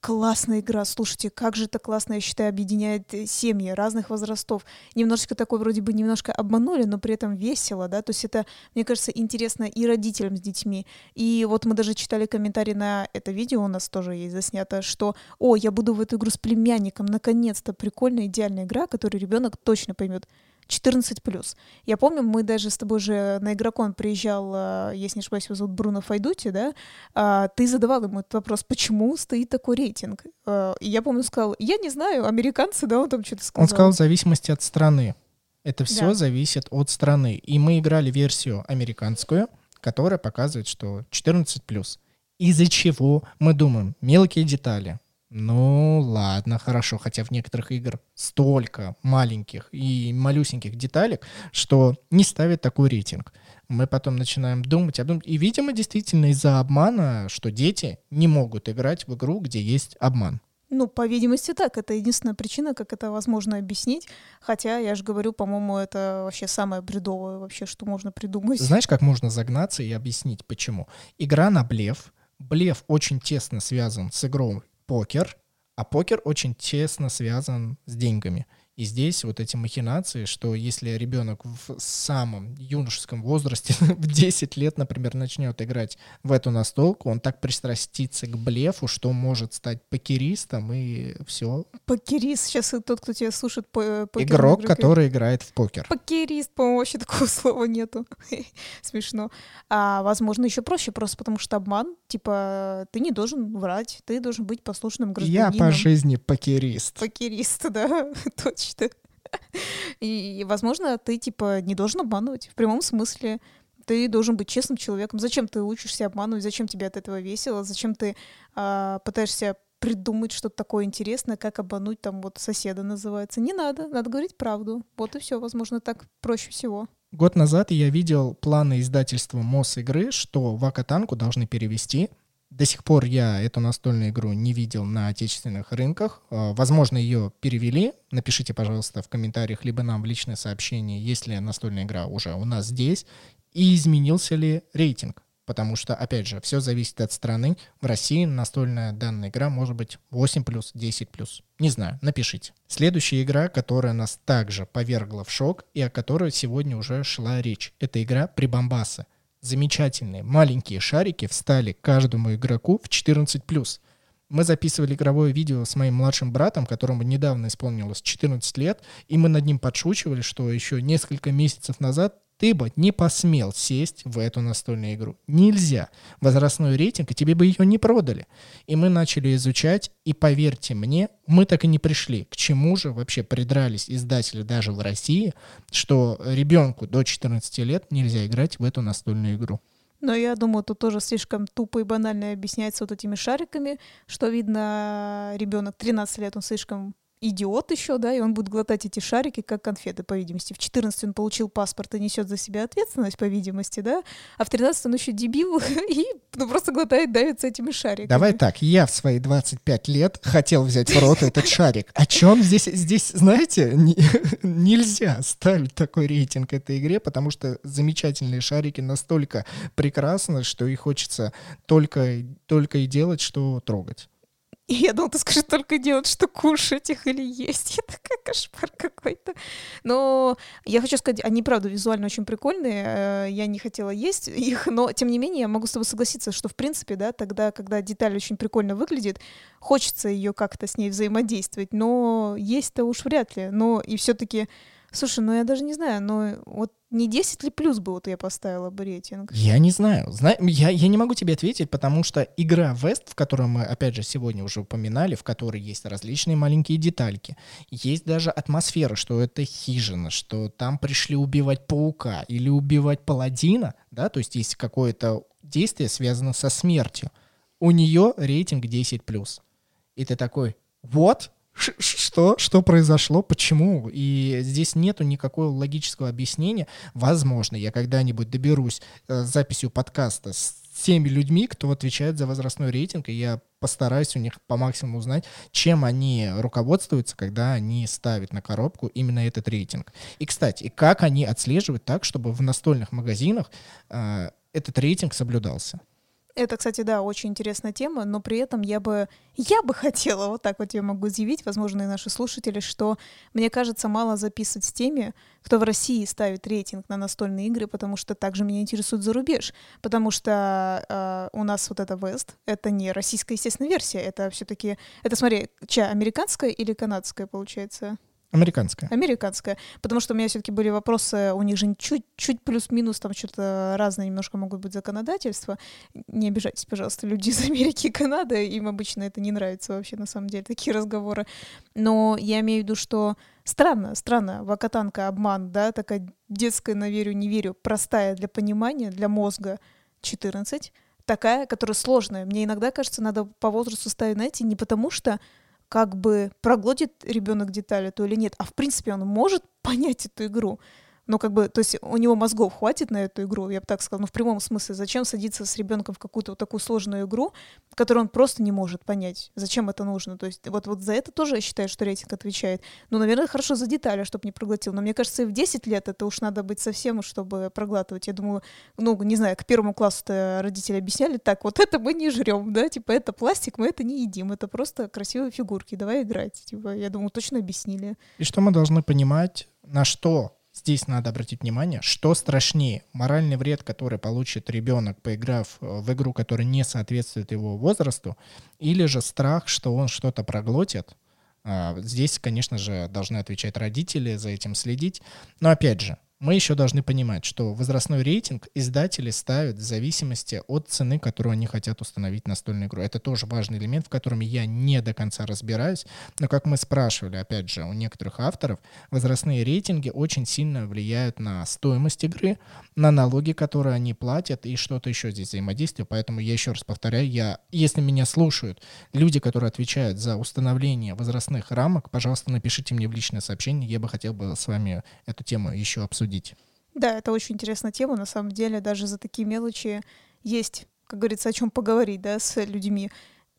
[SPEAKER 2] классная игра. Слушайте, как же это классно, я считаю, объединяет э, семьи разных возрастов. Немножечко такой вроде бы немножко обманули, но при этом весело, да, то есть это, мне кажется, интересно и родителям с детьми. И вот мы даже читали комментарий на это видео, у нас тоже есть заснято, что, о, я буду в эту игру с племянником, наконец-то, прикольная, идеальная игра, которую ребенок точно поймет. 14 плюс. Я помню, мы даже с тобой же на игрокон приезжал, а, если не ошибаюсь, его зовут Бруно Файдути, да? А, ты задавал ему этот вопрос, почему стоит такой рейтинг? А, и я помню, сказал, я не знаю, американцы, да, он там что-то сказал.
[SPEAKER 1] Он сказал в зависимости от страны. Это все да. зависит от страны. И мы играли версию американскую, которая показывает, что 14 плюс. Из-за чего мы думаем мелкие детали, ну, ладно, хорошо. Хотя в некоторых игр столько маленьких и малюсеньких деталек, что не ставят такой рейтинг. Мы потом начинаем думать, обдумать. И, видимо, действительно из-за обмана, что дети не могут играть в игру, где есть обман.
[SPEAKER 2] Ну, по видимости, так. Это единственная причина, как это возможно объяснить. Хотя, я же говорю, по-моему, это вообще самое бредовое вообще, что можно придумать.
[SPEAKER 1] Знаешь, как можно загнаться и объяснить, почему? Игра на блеф. Блеф очень тесно связан с игрой покер, а покер очень тесно связан с деньгами. И здесь вот эти махинации, что если ребенок в самом юношеском возрасте, в 10 лет, например, начнет играть в эту настолку, он так пристрастится к блефу, что может стать покеристом и все.
[SPEAKER 2] Покерист, сейчас тот, кто тебя слушает, по
[SPEAKER 1] Игрок, который играет в покер.
[SPEAKER 2] Покерист, по-моему, вообще такого слова нету. Смешно. А возможно, еще проще, просто потому что обман, типа, ты не должен врать, ты должен быть послушным гражданином.
[SPEAKER 1] Я по жизни покерист.
[SPEAKER 2] Покерист, да, точно мечты. И, возможно, ты, типа, не должен обманывать. В прямом смысле ты должен быть честным человеком. Зачем ты учишься обманывать? Зачем тебе от этого весело? Зачем ты а, пытаешься придумать что-то такое интересное, как обмануть там вот соседа называется? Не надо, надо говорить правду. Вот и все, возможно, так проще всего.
[SPEAKER 1] Год назад я видел планы издательства МОС игры, что Вакатанку должны перевести до сих пор я эту настольную игру не видел на отечественных рынках. А, возможно, ее перевели. Напишите, пожалуйста, в комментариях, либо нам в личное сообщение, есть ли настольная игра уже у нас здесь, и изменился ли рейтинг. Потому что, опять же, все зависит от страны. В России настольная данная игра может быть 8 плюс, 10 плюс. Не знаю, напишите. Следующая игра, которая нас также повергла в шок и о которой сегодня уже шла речь, это игра «Прибамбасы» замечательные маленькие шарики встали каждому игроку в 14+. Мы записывали игровое видео с моим младшим братом, которому недавно исполнилось 14 лет, и мы над ним подшучивали, что еще несколько месяцев назад ты бы не посмел сесть в эту настольную игру. Нельзя. Возрастной рейтинг, и тебе бы ее не продали. И мы начали изучать, и поверьте мне, мы так и не пришли. К чему же вообще придрались издатели даже в России, что ребенку до 14 лет нельзя играть в эту настольную игру.
[SPEAKER 2] Но я думаю, тут тоже слишком тупо и банально объясняется вот этими шариками, что видно, ребенок 13 лет, он слишком идиот еще, да, и он будет глотать эти шарики, как конфеты, по видимости. В 14 он получил паспорт и несет за себя ответственность, по видимости, да, а в 13 он еще дебил и ну, просто глотает, давится этими шариками.
[SPEAKER 1] Давай так, я в свои 25 лет хотел взять в рот этот шарик. О чем здесь, здесь, знаете, не, нельзя ставить такой рейтинг этой игре, потому что замечательные шарики настолько прекрасны, что их хочется только, только и делать, что трогать.
[SPEAKER 2] И я думала, ты скажешь только делать, что кушать их или есть. Я такая, кошмар какой-то. Но я хочу сказать, они, правда, визуально очень прикольные. Э, я не хотела есть их, но, тем не менее, я могу с тобой согласиться, что, в принципе, да, тогда, когда деталь очень прикольно выглядит, хочется ее как-то с ней взаимодействовать, но есть-то уж вряд ли. Но и все-таки Слушай, ну я даже не знаю, но вот не 10 ли плюс бы вот я поставила бы рейтинг?
[SPEAKER 1] Я не знаю. Зна... Я, я не могу тебе ответить, потому что игра Вест, в которой мы, опять же, сегодня уже упоминали, в которой есть различные маленькие детальки, есть даже атмосфера, что это хижина, что там пришли убивать паука или убивать паладина, да, то есть есть какое-то действие, связанное со смертью. У нее рейтинг 10 плюс. И ты такой, вот, что, что произошло, почему. И здесь нету никакого логического объяснения. Возможно, я когда-нибудь доберусь э, записью подкаста с теми людьми, кто отвечает за возрастной рейтинг, и я постараюсь у них по максимуму узнать, чем они руководствуются, когда они ставят на коробку именно этот рейтинг. И, кстати, как они отслеживают так, чтобы в настольных магазинах э, этот рейтинг соблюдался.
[SPEAKER 2] Это, кстати, да, очень интересная тема, но при этом я бы, я бы хотела, вот так вот я могу заявить, возможно, и наши слушатели, что мне кажется, мало записывать с теми, кто в России ставит рейтинг на настольные игры, потому что также меня интересует за рубеж, потому что э, у нас вот это West, это не российская, естественно, версия, это все-таки, это, смотри, чья, американская или канадская, получается?
[SPEAKER 1] Американская.
[SPEAKER 2] Американская. Потому что у меня все-таки были вопросы, у них же чуть-чуть плюс-минус там что-то разное немножко могут быть законодательства. Не обижайтесь, пожалуйста, люди из Америки и Канады, им обычно это не нравится вообще на самом деле, такие разговоры. Но я имею в виду, что странно, странно, вакатанка, обман, да, такая детская на верю, не верю, простая для понимания, для мозга 14, такая, которая сложная. Мне иногда кажется, надо по возрасту ставить, знаете, не потому что как бы проглотит ребенок детали то или нет, а в принципе он может понять эту игру ну, как бы, то есть у него мозгов хватит на эту игру, я бы так сказала, ну, в прямом смысле. Зачем садиться с ребенком в какую-то вот такую сложную игру, которую он просто не может понять, зачем это нужно. То есть вот, вот за это тоже я считаю, что рейтинг отвечает. Ну, наверное, хорошо за детали, чтобы не проглотил. Но мне кажется, и в 10 лет это уж надо быть совсем, чтобы проглатывать. Я думаю, ну, не знаю, к первому классу-то родители объясняли, так, вот это мы не жрем, да, типа, это пластик, мы это не едим, это просто красивые фигурки, давай играть. Типа, я думаю, точно объяснили.
[SPEAKER 1] И что мы должны понимать, на что здесь надо обратить внимание, что страшнее, моральный вред, который получит ребенок, поиграв э, в игру, которая не соответствует его возрасту, или же страх, что он что-то проглотит. А, здесь, конечно же, должны отвечать родители, за этим следить. Но опять же, мы еще должны понимать, что возрастной рейтинг издатели ставят в зависимости от цены, которую они хотят установить настольную игру. Это тоже важный элемент, в котором я не до конца разбираюсь. Но как мы спрашивали, опять же, у некоторых авторов, возрастные рейтинги очень сильно влияют на стоимость игры, на налоги, которые они платят и что-то еще здесь взаимодействие. Поэтому я еще раз повторяю, я, если меня слушают люди, которые отвечают за установление возрастных рамок, пожалуйста, напишите мне в личное сообщение, я бы хотел бы с вами эту тему еще обсудить обсудить.
[SPEAKER 2] Да, это очень интересная тема. На самом деле, даже за такие мелочи есть, как говорится, о чем поговорить, да, с людьми.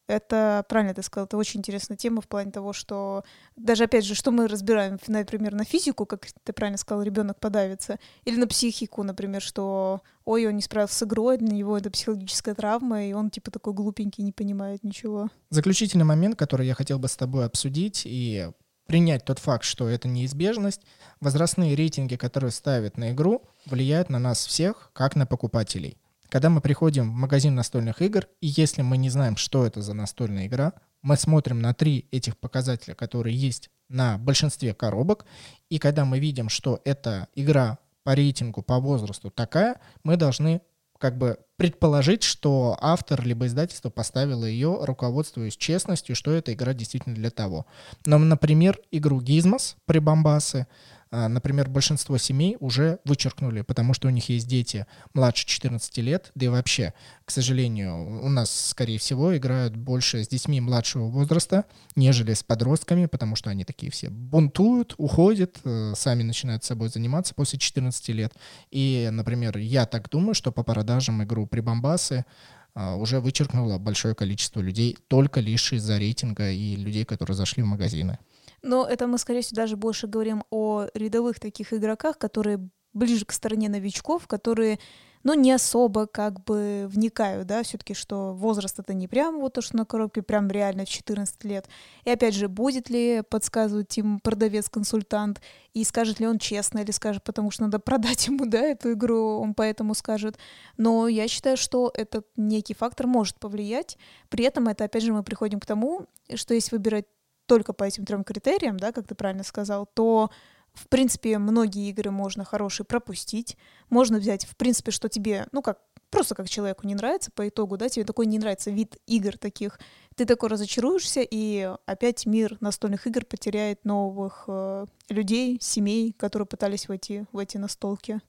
[SPEAKER 2] Это правильно ты сказал, это очень интересная тема в плане того, что даже опять же, что мы разбираем, например, на физику, как ты правильно сказал, ребенок подавится, или на психику, например, что ой, он не справился с игрой, для него это психологическая травма, и он типа такой глупенький, не понимает ничего.
[SPEAKER 1] Заключительный момент, который я хотел бы с тобой обсудить и принять тот факт, что это неизбежность, возрастные рейтинги, которые ставят на игру, влияют на нас всех, как на покупателей. Когда мы приходим в магазин настольных игр, и если мы не знаем, что это за настольная игра, мы смотрим на три этих показателя, которые есть на большинстве коробок, и когда мы видим, что эта игра по рейтингу, по возрасту такая, мы должны как бы предположить, что автор либо издательство поставило ее, руководствуясь честностью, что эта игра действительно для того. Но, например, игру Gizmos Прибамбасы а, например, большинство семей уже вычеркнули, потому что у них есть дети младше 14 лет, да и вообще, к сожалению, у нас, скорее всего, играют больше с детьми младшего возраста, нежели с подростками, потому что они такие все бунтуют, уходят, э, сами начинают собой заниматься после 14 лет. И, например, я так думаю, что по продажам игру Прибамбасы а, уже вычеркнуло большое количество людей только лишь из-за рейтинга и людей, которые зашли в магазины.
[SPEAKER 2] Но это мы, скорее всего, даже больше говорим о рядовых таких игроках, которые ближе к стороне новичков, которые ну, не особо как бы вникаю, да, все-таки, что возраст это не прям вот то, что на коробке, прям реально 14 лет. И опять же, будет ли подсказывать им продавец-консультант, и скажет ли он честно, или скажет, потому что надо продать ему, да, эту игру, он поэтому скажет. Но я считаю, что этот некий фактор может повлиять. При этом это, опять же, мы приходим к тому, что если выбирать только по этим трем критериям, да, как ты правильно сказал, то в принципе, многие игры можно хорошие пропустить. Можно взять, в принципе, что тебе, ну как, просто как человеку не нравится по итогу, да, тебе такой не нравится вид игр таких, ты такой разочаруешься, и опять мир настольных игр потеряет новых э, людей, семей, которые пытались войти в эти настолки.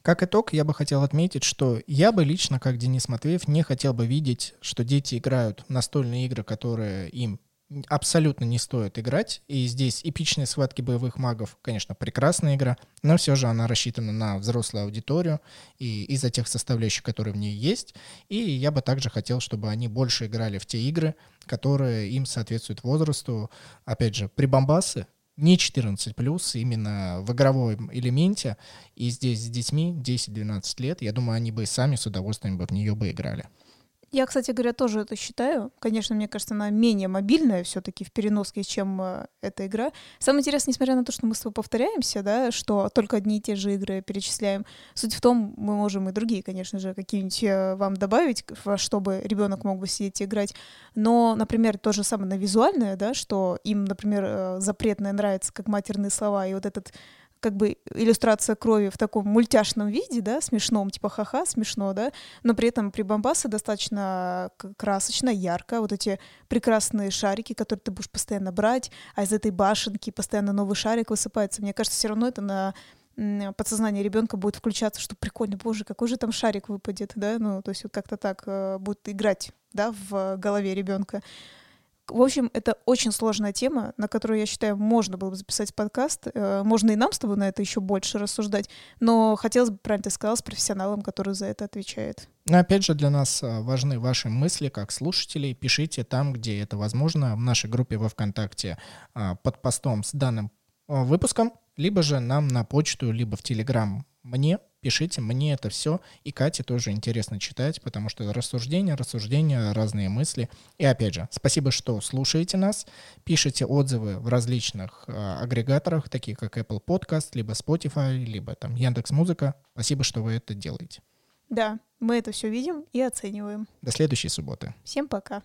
[SPEAKER 1] Как итог, я бы хотел отметить, что я бы лично, как Денис Матвеев, не хотел бы видеть, что дети играют настольные игры, которые им абсолютно не стоит играть. И здесь эпичные схватки боевых магов, конечно, прекрасная игра, но все же она рассчитана на взрослую аудиторию и из-за тех составляющих, которые в ней есть. И я бы также хотел, чтобы они больше играли в те игры, которые им соответствуют возрасту. Опять же, прибамбасы, не 14 плюс, именно в игровом элементе. И здесь с детьми 10-12 лет, я думаю, они бы сами с удовольствием бы в нее бы играли.
[SPEAKER 2] Я, кстати говоря, тоже это считаю. Конечно, мне кажется, она менее мобильная все-таки в переноске, чем э, эта игра. Самое интересное, несмотря на то, что мы с тобой повторяемся, да, что только одни и те же игры перечисляем, суть в том, мы можем и другие, конечно же, какие-нибудь э, вам добавить, чтобы ребенок мог бы сидеть и играть. Но, например, то же самое на визуальное, да, что им, например, э, запретное нравится, как матерные слова, и вот этот как бы иллюстрация крови в таком мультяшном виде, да, смешном, типа ха-ха, смешно, да, но при этом при бомбасе достаточно красочно, ярко, вот эти прекрасные шарики, которые ты будешь постоянно брать, а из этой башенки постоянно новый шарик высыпается. Мне кажется, все равно это на подсознание ребенка будет включаться, что прикольно, боже, какой же там шарик выпадет, да, ну, то есть вот как-то так э, будет играть, да, в голове ребенка. В общем, это очень сложная тема, на которую, я считаю, можно было бы записать подкаст. Э, можно и нам с тобой на это еще больше рассуждать. Но хотелось бы, правильно ты сказал, с профессионалом, который за это отвечает.
[SPEAKER 1] Но опять же, для нас э, важны ваши мысли как слушателей. Пишите там, где это возможно, в нашей группе во ВКонтакте э, под постом с данным выпуском, либо же нам на почту, либо в Телеграм мне пишите, мне это все. И Кате тоже интересно читать, потому что рассуждения, рассуждения, разные мысли. И опять же, спасибо, что слушаете нас, пишите отзывы в различных э, агрегаторах, такие как Apple Podcast, либо Spotify, либо там Яндекс Музыка. Спасибо, что вы это делаете.
[SPEAKER 2] Да, мы это все видим и оцениваем.
[SPEAKER 1] До следующей субботы.
[SPEAKER 2] Всем пока.